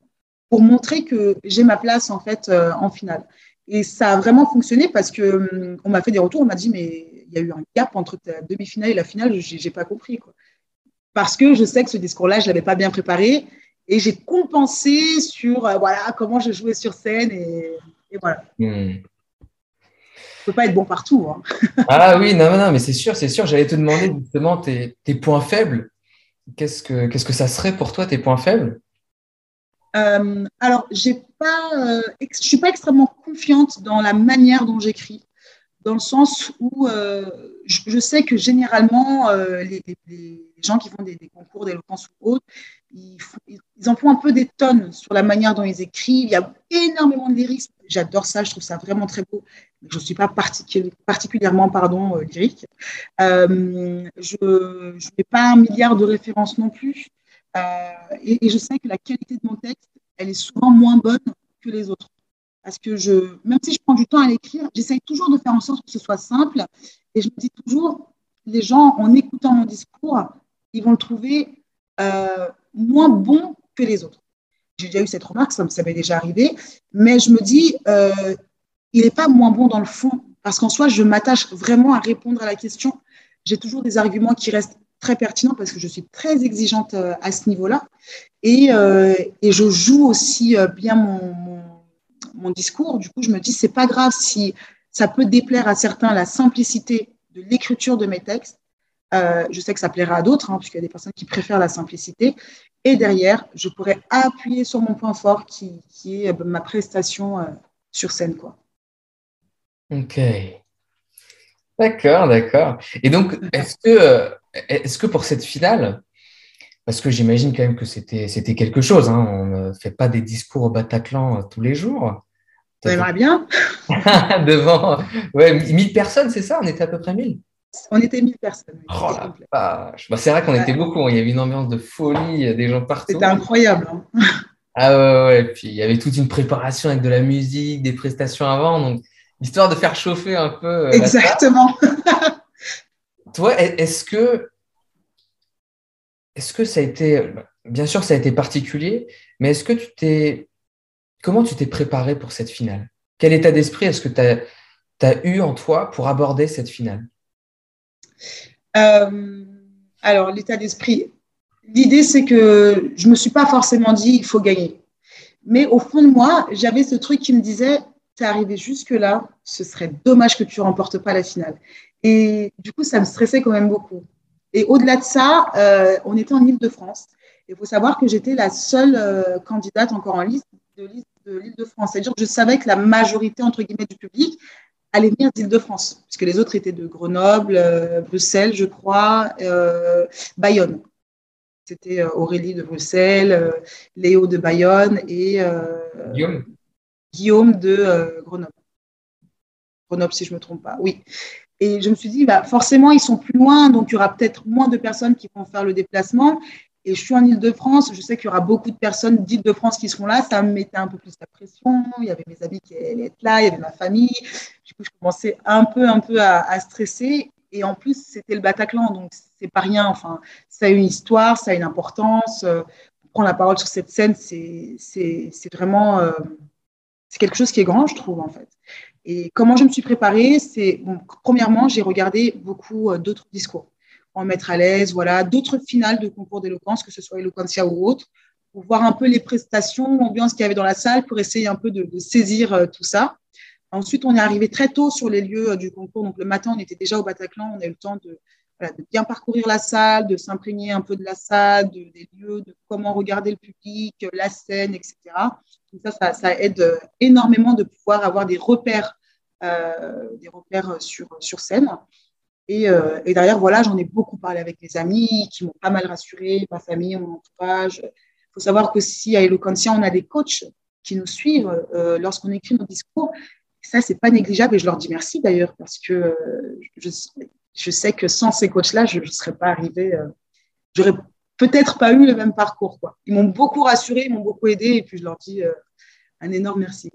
pour montrer que j'ai ma place, en fait, euh, en finale. Et ça a vraiment fonctionné parce que hum, on m'a fait des retours. On m'a dit, mais il y a eu un gap entre ta demi-finale et la finale. Je n'ai pas compris, quoi parce que je sais que ce discours-là, je ne l'avais pas bien préparé et j'ai compensé sur euh, voilà, comment je jouais sur scène et, voilà. Hmm. peut pas être bon partout. Hein. ah oui, non, non, mais c'est sûr, c'est sûr. J'allais te demander justement tes, points faibles. Qu'est-ce que, qu'est-ce que ça serait pour toi, tes points faibles? Euh, Alors, euh, je ne suis pas extrêmement confiante dans la manière dont j'écris dans le sens où euh, je, sais que généralement, les, gens qui font des, concours d'éloquence ou autres, ils, en font un peu des tonnes sur la manière dont ils écrivent. Il y a énormément de lyrisme. J'adore ça, je trouve ça vraiment très beau. Je ne suis pas particulièrement pardon, lyrique. je n'ai pas un milliard de références non plus. Et, et je sais que la qualité de mon texte, elle est souvent moins bonne que les autres. Parce que je, même si je prends du temps à l'écrire, j'essaye toujours de faire en sorte que ce soit simple. Et je me dis toujours, les gens, en écoutant mon discours, ils vont le trouver euh, moins bon que les autres. J'ai déjà eu cette remarque, ça, m'est déjà arrivé. Mais je me dis, euh, il n'est pas moins bon dans le fond. Parce qu'en soi, je m'attache vraiment à répondre à la question. J'ai toujours des arguments qui restent très pertinents parce que je suis très exigeante euh, à ce niveau-là. Et, et, je joue aussi bien mon mon discours. Du coup, je me dis, c'est pas grave si ça peut déplaire à certains la simplicité de l'écriture de mes textes. Euh, je sais que ça plaira à d'autres, hein, puisqu'il y a des personnes qui préfèrent la simplicité. Et derrière, je pourrais appuyer sur mon point fort qui, qui est ma prestation sur scène. Quoi. Ok. D'accord, d'accord. Et donc, est-ce que, est-ce que pour cette finale, parce que j'imagine quand même que c'était, c'était quelque chose, hein, on ne fait pas des discours au Bataclan tous les jours. Aimerait bien. Devant ouais, 1000 personnes, c'est ça? On était à peu près 1000 On était 1000 personnes. Oh bah, c'est vrai qu'on était beaucoup, hein. il y avait une ambiance de folie, des gens partout. C'était incroyable. Hein. Ah ouais, ouais, puis il y avait toute une préparation avec de la musique, des prestations avant, donc histoire de faire chauffer un peu. Euh, Exactement. Toi, est-ce que, est-ce ça a été, bien sûr, ça a été particulier, mais est-ce que tu t'es, comment tu t'es préparé pour cette finale? Quel état d'esprit est-ce que tu as, eu en toi pour aborder cette finale? Euh, Alors, l'état d'esprit, l'idée, c'est que je ne me suis pas forcément dit il faut gagner. Mais au fond de moi, j'avais ce truc qui me disait tu es arrivé jusque-là, ce serait dommage que tu remportes pas la finale. Et du coup, ça me stressait quand même beaucoup. Et au-delà de ça, euh, on était en Ile-de-France. Il faut savoir que j'étais la seule euh, candidate encore en liste de l'Île-de-France. C'est-à-dire que je savais que la majorité, entre guillemets, du public allait venir d'Île-de-France, puisque les autres étaient de Grenoble, euh, Bruxelles, je crois, Bayonne. C'était Aurélie de Bruxelles, Léo de Bayonne et euh, Guillaume. de Grenoble. Grenoble, si je ne me trompe pas. Oui. Et je me suis dit, bah, forcément, ils sont plus loin, donc il y aura peut-être moins de personnes qui vont faire le déplacement. Et je suis en Ile-de-France, je sais qu'il y aura beaucoup de personnes d'Île-de-France qui seront là, ça me mettait un peu plus la pression, il y avait mes amis qui allaient être là, il y avait ma famille. Du coup, je commençais un peu, un peu à, à stresser. Et en plus, c'était le Bataclan, donc c'est pas rien. Enfin, ça a une histoire, ça a une importance. Euh, prendre la parole sur cette scène, c'est vraiment euh, c'est quelque chose qui est grand, je trouve, en fait. Et comment je me suis préparée C'est, premièrement, j'ai regardé beaucoup euh, d'autres discours pour me mettre à l'aise, voilà, d'autres finales de concours d'éloquence, que ce soit Eloquentia ou autre, pour voir un peu les prestations, l'ambiance qu'il y avait dans la salle, pour essayer un peu de, de saisir tout ça. Ensuite, on est arrivé très tôt sur les lieux du concours. Donc, le matin, on était déjà au Bataclan. On a eu le temps de, de bien parcourir la salle, de s'imprégner un peu de la salle, des lieux, de comment regarder le public, la scène, etc. Donc ça, ça, aide énormément de pouvoir avoir des repères, euh, des repères sur, sur scène. Et, euh, derrière, voilà, j'en ai beaucoup parlé avec mes amis qui m'ont pas mal rassuré, ma famille, mon entourage. Il faut savoir qu'aussi à Eloquentia, on a des coachs qui nous suivent euh, lorsqu'on écrit nos discours. ça, c'est pas négligeable et je leur dis merci d'ailleurs parce que je, je sais que sans ces coachs-là, je ne serais pas arrivée, euh, j'aurais peut-être pas eu le même parcours. Quoi. Ils m'ont beaucoup rassuré, ils m'ont beaucoup aidé, et puis je leur dis euh, un énorme merci.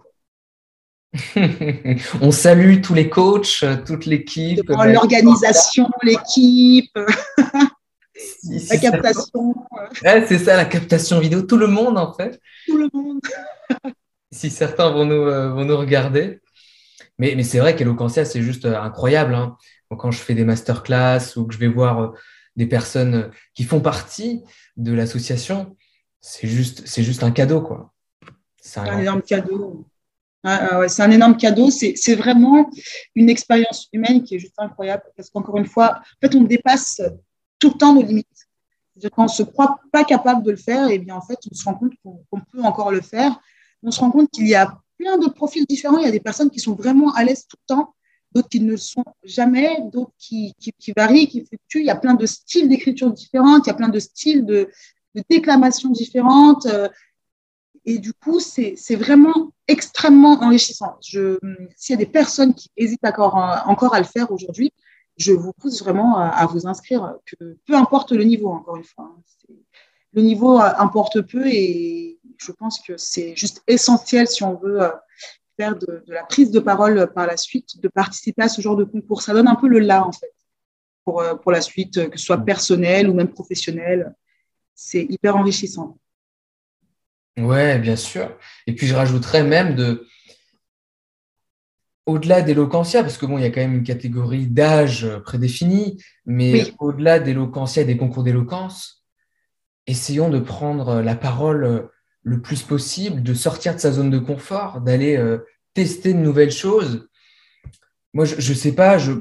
On salue tous les coachs, toute l'équipe. L'organisation, l'équipe, la captation. c'est ça, la captation vidéo, tout le monde en fait. Tout le monde. si certains vont nous, euh, vont nous regarder. Mais, mais c'est vrai qu'Eloquentia, c'est juste incroyable. Hein quand je fais des masterclass ou que je vais voir euh, des personnes euh, qui font partie de l'association, c'est juste, c'est juste un cadeau. quoi. C'est un, énorme cadeau. c'est un énorme cadeau. C'est vraiment une expérience humaine qui est juste incroyable parce qu'encore une fois, en fait, on dépasse tout le temps nos limites. Quand on ne se croit pas capable de le faire, et eh bien en fait, on se rend compte qu'on peut encore le faire. On se rend compte qu'il y a plein de profils différents. Il y a des personnes qui sont vraiment à l'aise tout le temps d'autres qui ne le sont jamais, d'autres qui, qui, varient, qui fluctuent. Il y a plein de styles d'écriture différentes, il y a plein de styles de, de déclamation différentes. Euh, et du coup, c'est vraiment extrêmement enrichissant. S'il y a des personnes qui hésitent encore, encore à le faire aujourd'hui, je vous pousse vraiment à, vous inscrire, que peu importe le niveau, encore une fois. Le niveau importe peu et je pense que c'est juste essentiel si on veut euh, faire de, la prise de parole par la suite, de participer à ce genre de concours. Ça donne un peu le là, en fait, pour, euh, pour la suite, que ce soit personnel ou même professionnel. C'est hyper enrichissant. Ouais, bien sûr. Et puis, je rajouterais même de. Au-delà d'éloquentia, parce que bon, il y a quand même une catégorie d'âge prédéfinie, mais au-delà d'éloquentia et des concours d'éloquence, essayons de prendre la parole le plus possible, de sortir de sa zone de confort, d'aller euh, tester de nouvelles choses. Moi, je ne sais pas, je,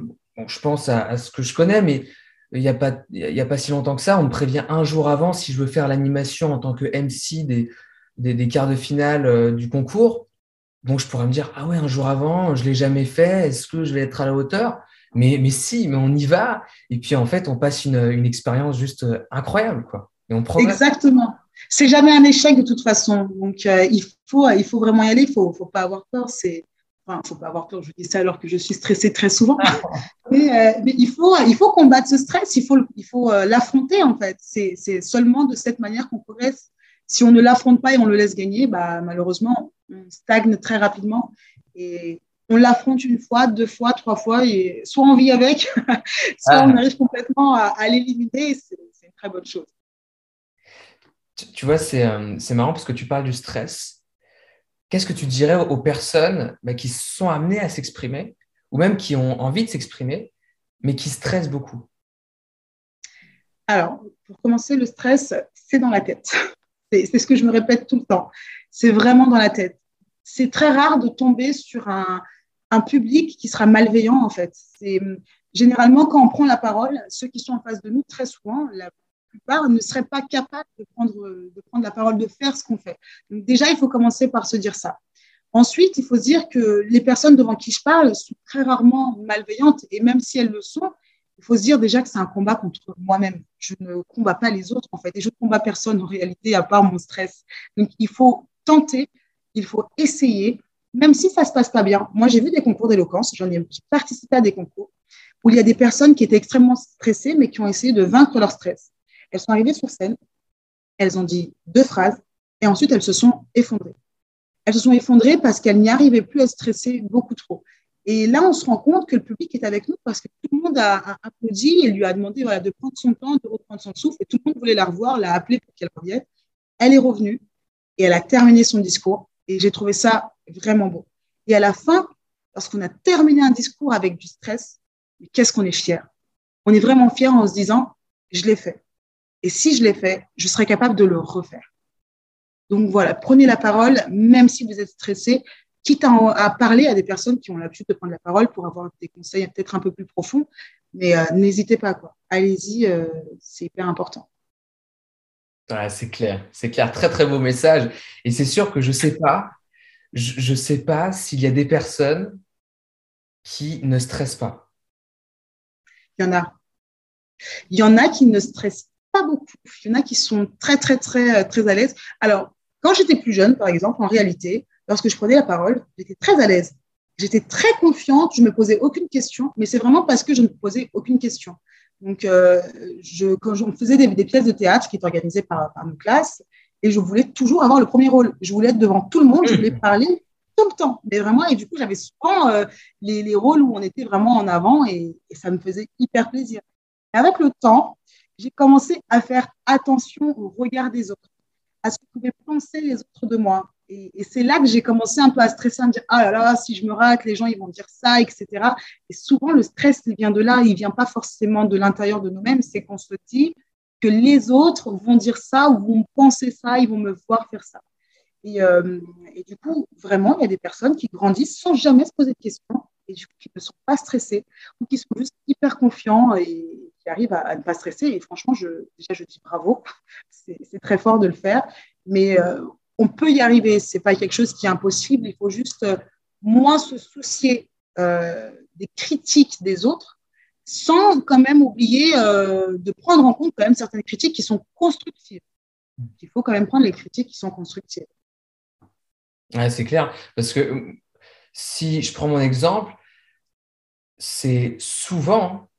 je pense à, ce que je connais, mais il n'y a, pas, il a pas si longtemps que ça, on me prévient un jour avant si je veux faire l'animation en tant que MC des, des, quarts de finale euh, du concours. Donc, je pourrais me dire, ah ouais, un jour avant, je ne l'ai jamais fait, est-ce que je vais être à la hauteur? Mais, mais si, mais on y va. Et puis, en fait, on passe une, une expérience juste euh, incroyable. Quoi. Et on Exactement. C'est jamais un échec de toute façon. Donc, euh, il, faut, il faut vraiment y aller. Il ne faut, faut pas avoir peur. C'est, enfin, faut pas avoir peur. Je dis ça alors que je suis stressée très souvent. mais, mais, il, faut, il faut combattre ce stress. Il faut, il faut l'affronter, en fait. C'est, c'est seulement de cette manière qu'on progresse si on ne l'affronte pas et on le laisse gagner, bah, malheureusement, on stagne très rapidement. Et on l'affronte une fois, deux fois, trois fois, et soit on vit avec, soit ah. on arrive complètement à, l'éliminer. C'est une très bonne chose. Tu, vois, euh, c'est marrant parce que tu parles du stress. Qu'est-ce que tu dirais aux personnes bah, qui sont amenées à s'exprimer ou même qui ont envie de s'exprimer, mais qui stressent beaucoup? Alors, pour commencer, le stress, c'est dans la tête. C'est ce que je me répète tout le temps. C'est vraiment dans la tête. C'est très rare de tomber sur un, public qui sera malveillant, en fait. Généralement, quand on prend la parole, ceux qui sont en face de nous, très souvent, la ne seraient pas capables de prendre, de prendre la parole, de faire ce qu'on fait. Donc déjà, il faut commencer par se dire ça. Ensuite, il faut se dire que les personnes devant qui je parle sont très rarement malveillantes, et même si elles le sont, il faut se dire déjà que c'est un combat contre moi-même. Je ne combats pas les autres, en fait, et je ne combats personne en réalité, à part mon stress. Donc, il faut tenter, il faut essayer, même si ça ne se passe pas bien. Moi, j'ai vu des concours d'éloquence, j'en ai participé à des concours où il y a des personnes qui étaient extrêmement stressées, mais qui ont essayé de vaincre leur stress. Elles sont arrivées sur scène, elles ont dit deux phrases, et ensuite elles se sont effondrées. Elles se sont effondrées parce qu'elles n'y arrivaient plus à stresser beaucoup trop. Et là, on se rend compte que le public est avec nous parce que tout le monde a, applaudi et lui a demandé de prendre son temps, de reprendre son souffle. Et tout le monde voulait la revoir, l'a appelée pour qu'elle revienne. Elle est revenue et elle a terminé son discours. Et j'ai trouvé ça vraiment beau. Et à la fin, lorsqu'on a terminé un discours avec du stress, qu'est-ce qu'on est fier On est vraiment fier en se disant, je l'ai fait. Et si je l'ai fait, je serai capable de le refaire. Donc voilà, prenez la parole, même si vous êtes stressé, quitte à, parler à des personnes qui ont l'habitude de prendre la parole pour avoir des conseils peut-être un peu plus profonds. Mais euh, n'hésitez pas, quoi. Allez-y, euh, c'est hyper important. c'est clair, c'est clair. Très, très beau message. Et c'est sûr que je ne sais pas, je ne sais pas s'il y a des personnes qui ne stressent pas. Il y en a. Il y en a qui ne stressent pas beaucoup. Il y en a qui sont très, très, très, très à l'aise. Alors, quand j'étais plus jeune, par exemple, en réalité, lorsque je prenais la parole, j'étais très à l'aise. J'étais très confiante, je ne me posais aucune question, mais c'est vraiment parce que je ne me posais aucune question. Donc, euh, je, quand on faisait des, pièces de théâtre qui étaient organisées par, par nos classes, et je voulais toujours avoir le premier rôle. Je voulais être devant tout le monde, je voulais parler tout le temps. Mais vraiment, et du coup, j'avais souvent euh, les, les, rôles où on était vraiment en avant et, et ça me faisait hyper plaisir. Et avec le temps, j'ai commencé à faire attention au regard des autres, à ce que pouvaient penser les autres de moi, et, c'est là que j'ai commencé un peu à stresser, à me dire ah là là, si je me rate, les gens ils vont dire ça, etc. Et souvent le stress il vient de là, il vient pas forcément de l'intérieur de nous-mêmes, c'est qu'on se dit que les autres vont dire ça ou vont penser ça, ils vont me voir faire ça. Et, euh, et du coup, vraiment, il y a des personnes qui grandissent sans jamais se poser de questions et du coup, qui ne sont pas stressés ou qui sont juste hyper confiants et qui arrivent à, ne pas stresser. Et franchement, je, déjà, je dis bravo, c'est très fort de le faire. Mais euh, on peut y arriver. C'est pas quelque chose qui est impossible. Il faut juste euh, moins se soucier euh, des critiques des autres, sans quand même oublier de prendre en compte quand même certaines critiques qui sont constructives. Il faut quand même prendre les critiques qui sont constructives. C'est clair. Parce que si je prends mon exemple, c'est souvent,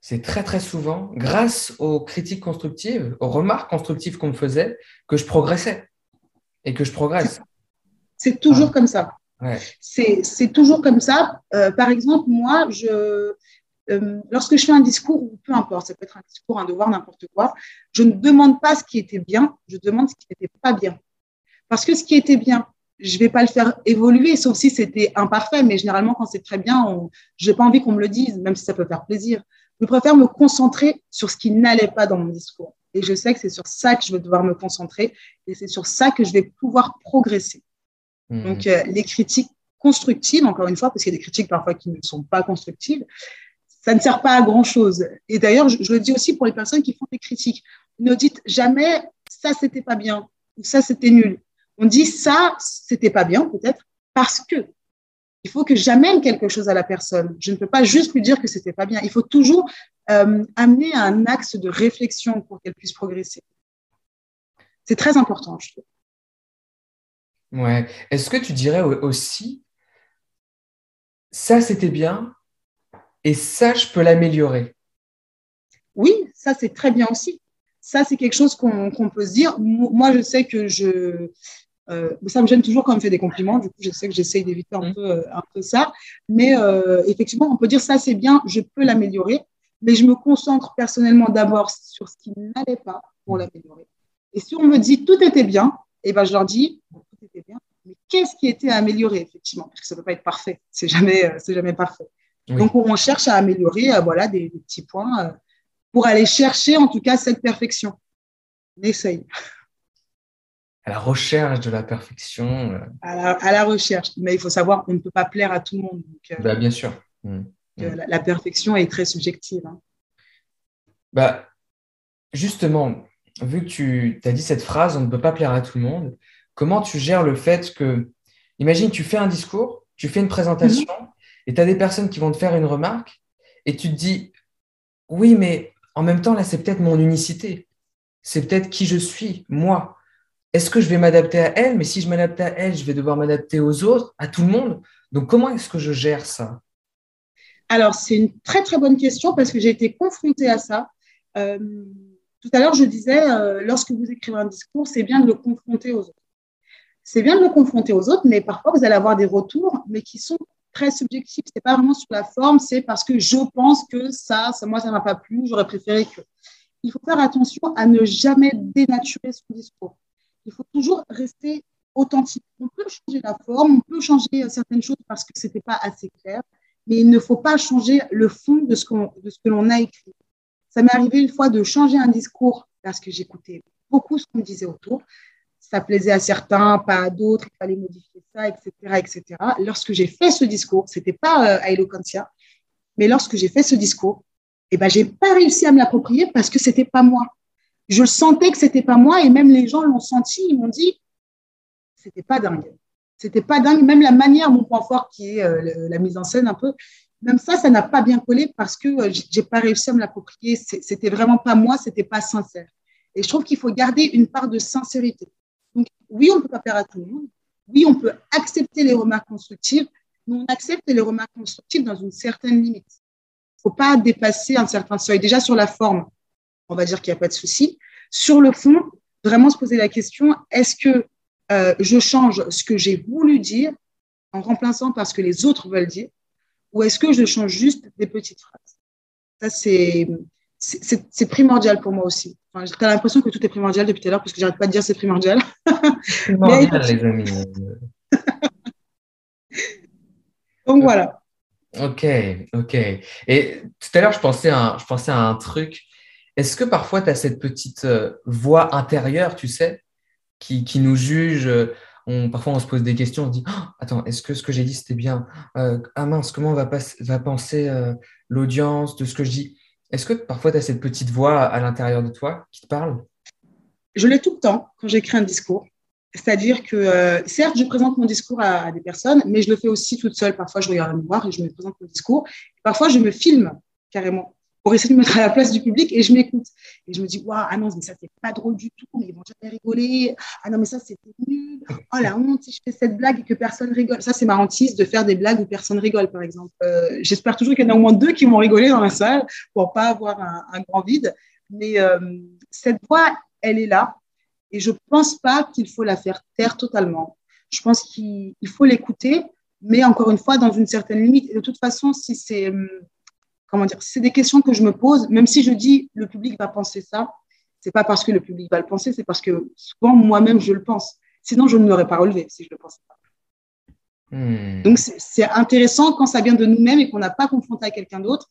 c'est très très souvent, grâce aux critiques constructives, aux remarques constructives qu'on me faisait, que je progressais et que je progresse. C'est toujours ah. comme ça. C'est toujours comme ça. Euh, par exemple, moi, je, euh, lorsque je fais un discours, peu importe, ça peut être un discours, un devoir, n'importe quoi, je ne demande pas ce qui était bien, je demande ce qui n'était pas bien. Parce que ce qui était bien, je ne vais pas le faire évoluer, sauf si c'était imparfait, mais généralement, quand c'est très bien, je n'ai pas envie qu'on me le dise, même si ça peut faire plaisir. Je préfère me concentrer sur ce qui n'allait pas dans mon discours. Et je sais que c'est sur ça que je vais devoir me concentrer et c'est sur ça que je vais pouvoir progresser. Mmh. Donc, euh, les critiques constructives, encore une fois, parce qu'il y a des critiques parfois qui ne sont pas constructives, ça ne sert pas à grand chose. Et d'ailleurs, je, je, le dis aussi pour les personnes qui font des critiques. Ne dites jamais ça, c'était pas bien ou ça, c'était nul. On dit ça, c'était pas bien, peut-être, parce que il faut que j'amène quelque chose à la personne. Je ne peux pas juste lui dire que c'était pas bien. Il faut toujours euh, amener un axe de réflexion pour qu'elle puisse progresser. C'est très important, je trouve. Ouais. Est-ce que tu dirais aussi, ça c'était bien et ça je peux l'améliorer? Oui, ça c'est très bien aussi. Ça c'est quelque chose qu'on peut se dire. Moi, je sais que je, euh, ça me gêne toujours quand on me fait des compliments. Du coup, je sais que j'essaye d'éviter un, mmh. peu, euh, un peu ça. Mais euh, effectivement, on peut dire ça, c'est bien, je peux l'améliorer. Mais je me concentre personnellement d'abord sur ce qui n'allait pas pour l'améliorer. Et si on me dit tout était bien, et eh ben, je leur dis tout était bien. Mais qu'est-ce qui était à améliorer, effectivement? Parce que ça ne peut pas être parfait. C'est jamais, c'est jamais parfait. Donc, on cherche à améliorer voilà, des, des petits points pour aller chercher, en tout cas, cette perfection. On essaye à la recherche de la perfection. Euh. À la, recherche. Mais il faut savoir qu'on ne peut pas plaire à tout le monde. Euh, bah, bien sûr. Mmh. Mmh. La, perfection est très subjective. Hein. Bah, justement, vu que tu as dit cette phrase, on ne peut pas plaire à tout le monde, comment tu gères le fait que, imagine, tu fais un discours, tu fais une présentation, mmh. et tu as des personnes qui vont te faire une remarque, et tu te dis, oui, mais en même temps, là, c'est peut-être mon unicité. C'est peut-être qui je suis, moi est-ce que je vais m'adapter à elle? Mais si je m'adapte à elle, je vais devoir m'adapter aux autres, à tout le monde. Donc, comment est-ce que je gère ça? Alors, c'est une très, très bonne question parce que j'ai été confrontée à ça. Euh, tout à l'heure, je disais, euh, lorsque vous écrivez un discours, c'est bien de le confronter aux autres. C'est bien de le confronter aux autres, mais parfois, vous allez avoir des retours, mais qui sont très subjectifs. Ce n'est pas vraiment sur la forme, c'est parce que je pense que ça, ça moi, ça ne m'a pas plu, j'aurais préféré que. Il faut faire attention à ne jamais dénaturer son discours il faut toujours rester authentique. On peut changer la forme, on peut changer certaines choses parce que ce n'était pas assez clair, mais il ne faut pas changer le fond de ce, de ce que l'on a écrit. Ça m'est arrivé une fois de changer un discours parce que j'écoutais beaucoup ce qu'on me disait autour. Ça plaisait à certains, pas à d'autres, il fallait modifier ça, etc. etc. Lorsque j'ai fait ce discours, ce n'était pas euh, à Eloquentia, mais lorsque j'ai fait ce discours, eh ben, je n'ai pas réussi à me l'approprier parce que ce n'était pas moi je sentais que c'était pas moi et même les gens l'ont senti. Ils m'ont dit, c'était pas dingue. C'était pas dingue. Même la manière, mon point fort qui est euh, la mise en scène un peu, même ça, ça n'a pas bien collé parce que euh, j'ai pas réussi à me l'approprier. C'était vraiment pas moi, c'était pas sincère. Et je trouve qu'il faut garder une part de sincérité. Donc, oui, on ne peut pas faire à tout le monde. Oui, on peut accepter les remarques constructives, mais on accepte les remarques constructives dans une certaine limite. Il ne faut pas dépasser un certain seuil. Déjà sur la forme, on va dire qu'il n'y a pas de souci. Sur le fond, vraiment se poser la question, est-ce que euh, je change ce que j'ai voulu dire en remplaçant par ce que les autres veulent dire, ou est-ce que je change juste des petites phrases? Ça, c'est, c'est, primordial pour moi aussi. Enfin, j'ai l'impression que tout est primordial depuis tout à l'heure, parce que j'arrête pas de dire c'est primordial. primordial, les amis. Donc voilà. Ok, ok. Et tout à l'heure, je pensais à, je pensais à un truc est-ce que parfois tu as cette petite euh, voix intérieure, tu sais, qui, nous juge euh, Parfois, on se pose des questions, on se dit oh, Attends, est-ce que ce que j'ai dit, c'était bien? Euh, Ah mince, comment va, penser l'audience de ce que je dis? Est-ce que parfois tu as cette petite voix à l'intérieur de toi qui te parle? Je l'ai tout le temps quand j'écris un discours. C'est-à-dire que, certes, je présente mon discours à, des personnes, mais je le fais aussi toute seule. Parfois, je regarde le miroir et je me présente mon discours. Parfois, je me filme carrément pour essayer de me mettre à la place du public et je m'écoute. Et je me dis, waouh, ah non, mais ça, c'est pas drôle du tout, mais ils vont jamais rigoler. Ah non, mais ça, c'était nul. Oh la honte, si je fais cette blague et que personne rigole. Ça, c'est ma hantise de faire des blagues où personne rigole, par exemple. Euh, j'espère toujours qu'il y en a au moins deux qui vont rigoler dans la salle pour pas avoir un, grand vide. Mais euh, cette voix, elle est là. Et je pense pas qu'il faut la faire taire totalement. Je pense qu'il faut l'écouter, mais encore une fois, dans une certaine limite. De toute façon, si c'est hum, comment dire, c'est des questions que je me pose, même si je dis le public va penser ça, c'est pas parce que le public va le penser, c'est parce que souvent moi-même je le pense. Sinon, je ne l'aurais pas relevé si je le pensais pas. Hmm. Donc, c'est intéressant quand ça vient de nous-mêmes et qu'on n'a pas confronté à quelqu'un d'autre.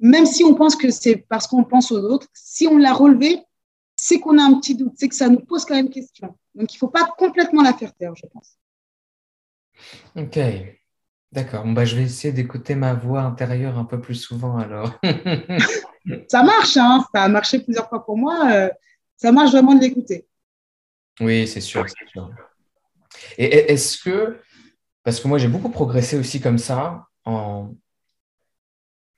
Même si on pense que c'est parce qu'on pense aux autres, si on l'a relevé, c'est qu'on a un petit doute, c'est que ça nous pose quand même question. Donc, il ne faut pas complètement la faire taire, je pense. Ok, d'accord. Bon, bah, je vais essayer d'écouter ma voix intérieure un peu plus souvent alors. ça marche, hein ça a marché plusieurs fois pour moi. Euh, ça marche vraiment de l'écouter. Oui, c'est sûr, sûr. Et est-ce que, parce que moi j'ai beaucoup progressé aussi comme ça, en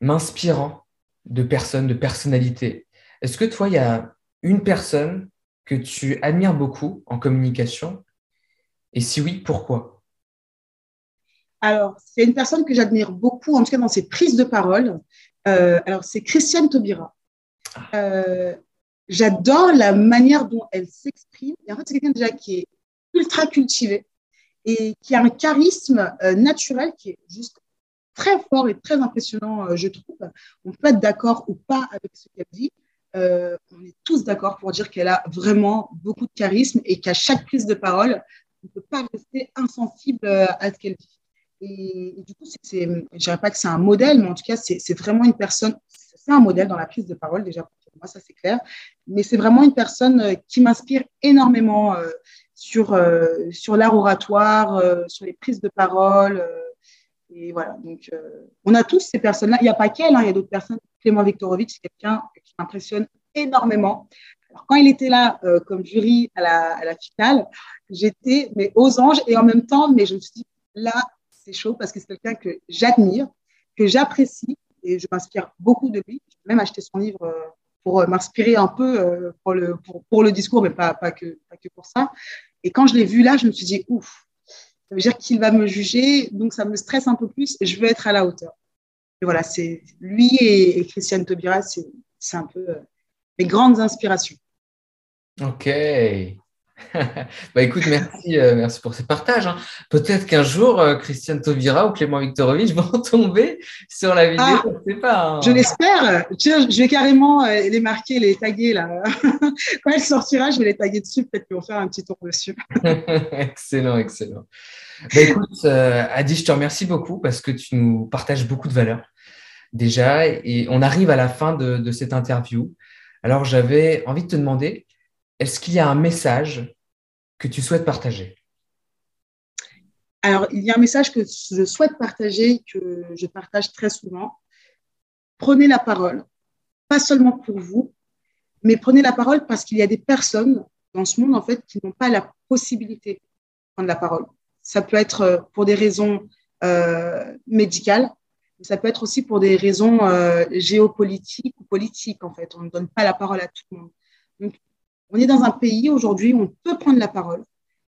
m'inspirant de personnes, de personnalités, est-ce que toi, il y a une personne que tu admires beaucoup en communication? Et si oui, pourquoi? Alors, c'est une personne que j'admire beaucoup, en tout cas dans ses prises de parole. Euh, alors, c'est Christiane Taubira. Ah. Euh, j'adore la manière dont elle s'exprime. Et en fait, c'est quelqu'un déjà qui est ultra cultivé et qui a un charisme euh, naturel qui est juste très fort et très impressionnant, je trouve. On peut être d'accord ou pas avec ce qu'elle dit, euh, on est tous d'accord pour dire qu'elle a vraiment beaucoup de charisme et qu'à chaque prise de parole, on ne peut pas rester insensible à ce qu'elle dit. Et, du coup, je ne dirais pas que c'est un modèle, mais en tout cas, c'est vraiment une personne, c'est un modèle dans la prise de parole, déjà pour moi, ça c'est clair, mais c'est vraiment une personne euh, qui m'inspire énormément sur, sur l'art oratoire, sur les prises de parole. et voilà, donc on a tous ces personnes-là. Il n'y a pas qu'elle, hein, il y a d'autres personnes. Clément Viktorovitch, c'est quelqu'un m'impressionne énormément. Alors, quand il était là euh, comme jury à la, à la finale, j'étais aux anges et en même temps, mais je me suis dit là, chaud parce que c'est quelqu'un que j'admire, que j'apprécie et je m'inspire beaucoup de lui. J'ai même acheté son livre euh, pour euh, m'inspirer un peu pour, le, pour, le discours, mais pas, pas, que, pas que pour ça. Et quand je l'ai vu là, je me suis dit ouf, ça veut dire qu'il va me juger, donc ça me stresse un peu plus et je veux être à la hauteur. Et voilà, c'est lui et, et Christiane Taubira, c'est un peu euh, mes grandes inspirations. Ok. bah écoute, merci, euh, merci pour ces partages. Hein. Peut-être qu'un jour, euh, Christiane Tauvira ou Clément Viktorovitch vont tomber sur la vidéo. Ah, je sais pas. Hein. Je l'espère. Je vais carrément les marquer, les taguer là. Quand elle sortira, je vais les taguer dessus. Peut-être qu'ils vont faire un petit tour dessus. excellent, excellent. Bah, écoute, Adi, je te remercie beaucoup parce que tu nous partages beaucoup de valeurs déjà, et on arrive à la fin de, cette interview. Alors, j'avais envie de te demander, est-ce qu'il y a un message que tu souhaites partager? Alors, il y a un message que je souhaite partager, que je partage très souvent. Prenez la parole, pas seulement pour vous, mais prenez la parole parce qu'il y a des personnes dans ce monde, en fait, qui n'ont pas la possibilité de prendre la parole. Ça peut être euh, pour des raisons euh, médicales, ça peut être aussi pour des raisons euh, géopolitiques ou politiques, en fait. On ne donne pas la parole à tout le monde. On est dans un pays aujourd'hui où on peut prendre la parole.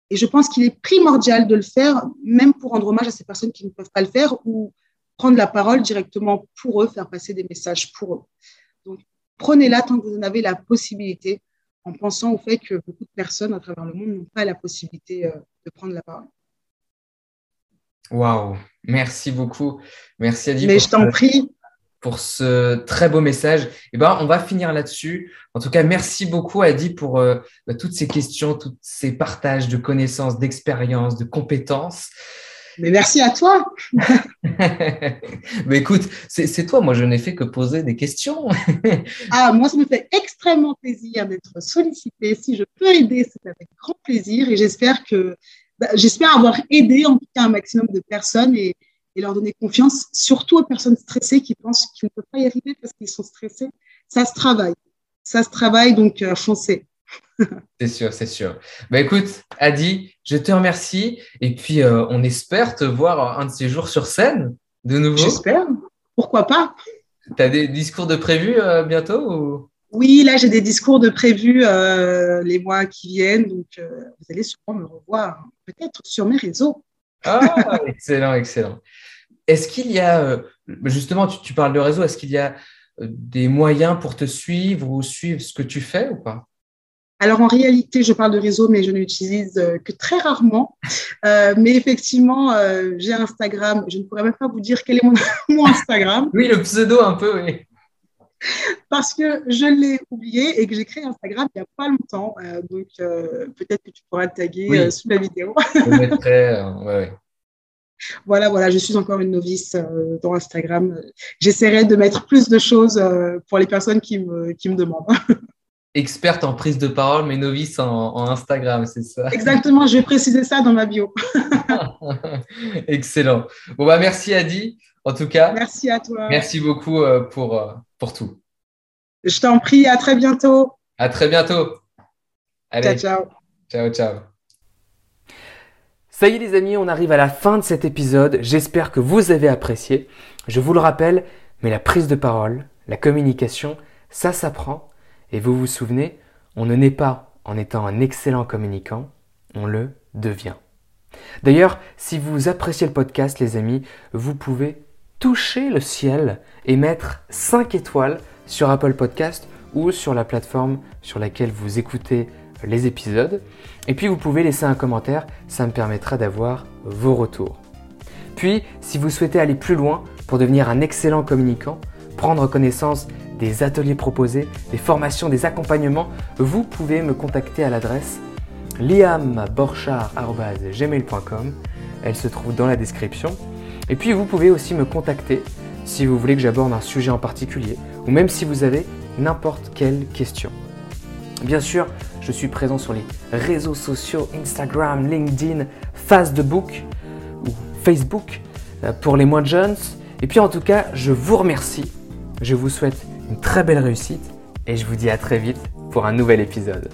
Et je pense qu'il est primordial de le faire, même pour rendre hommage à ces personnes qui ne peuvent pas le faire ou prendre la parole directement pour eux, faire passer des messages pour eux. Donc, prenez-la tant que vous en avez la possibilité, en pensant au fait que beaucoup de personnes à travers le monde n'ont pas la possibilité euh, de prendre la parole. Waouh, merci beaucoup. Merci Adi. Mais je t'en prie. Pour ce très beau message. Et eh ben, on va finir là-dessus. En tout cas, merci beaucoup Adi pour euh, bah, toutes ces questions, tous ces partages de connaissances, d'expériences, de compétences. Mais merci à toi. Mais écoute, c'est toi, moi je n'ai fait que poser des questions. ah, moi ça me fait extrêmement plaisir d'être sollicité. Si je peux aider, c'est avec grand plaisir et j'espère que bah, j'espère avoir aidé en tout cas un maximum de personnes et, leur donner confiance, surtout aux personnes stressées qui pensent qu'ils ne peuvent pas y arriver parce qu'ils sont stressés. Ça se travaille. Ça se travaille, donc euh, foncez. c'est sûr, c'est sûr. Bah, écoute, Adi, je te remercie. Et puis, euh, on espère te voir un de ces jours sur scène de nouveau. J'espère. Pourquoi pas? Tu as des discours de prévu euh, bientôt ou... Oui, là, j'ai des discours de prévus euh, les mois qui viennent, donc euh, vous allez sûrement me revoir peut-être sur mes réseaux. Ah, excellent, excellent. Est-ce qu'il y a, euh, justement, tu, parles de réseau, est-ce qu'il y a des moyens pour te suivre ou suivre ce que tu fais ou pas? Alors en réalité, je parle de réseau, mais je n'utilise que très rarement. mais effectivement, j'ai Instagram. Je ne pourrais même pas vous dire quel est mon, mon Instagram. oui, le pseudo un peu, oui parce que je l'ai oublié et que j'ai créé Instagram il n'y a pas longtemps. Euh, donc, euh, peut-être que tu pourras le taguer euh, sous la vidéo. je mettrai, Voilà, voilà, je suis encore une novice dans Instagram. J'essaierai de mettre plus de choses pour les personnes qui me, qui me demandent. experte en prise de parole, mais novice en, Instagram, c'est ça Exactement, je vais préciser ça dans ma bio. Excellent. Bon, bah, merci Adi, en tout cas. Merci à toi. Merci beaucoup euh, pour, euh, pour tout. Je t'en prie, à très bientôt. À très bientôt. Allez. Ciao, ciao. Ciao, ciao. Ça y est les amis, on arrive à la fin de cet épisode. J'espère que vous avez apprécié. Je vous le rappelle, mais la prise de parole, la communication, ça s'apprend. Et vous vous souvenez, on ne naît pas en étant un excellent communicant, on le devient. D'ailleurs, si vous appréciez le podcast, les amis, vous pouvez toucher le ciel et mettre 5 étoiles sur Apple Podcast ou sur la plateforme sur laquelle vous écoutez les épisodes. Et puis vous pouvez laisser un commentaire, ça me permettra d'avoir vos retours. Puis, si vous souhaitez aller plus loin pour devenir un excellent communicant, prendre connaissance des ateliers proposés, des formations, des accompagnements, vous pouvez me contacter à l'adresse liamborchard.gmail.com. Elle se trouve dans la description. Et puis vous pouvez aussi me contacter si vous voulez que j'aborde un sujet en particulier ou même si vous avez n'importe quelle question. Bien sûr, je suis présent sur les réseaux sociaux Instagram, LinkedIn, Facebook ou Facebook euh, pour les moins jeunes. Et puis en tout cas, je vous remercie. Je vous souhaite une très belle réussite et je vous dis à très vite pour un nouvel épisode.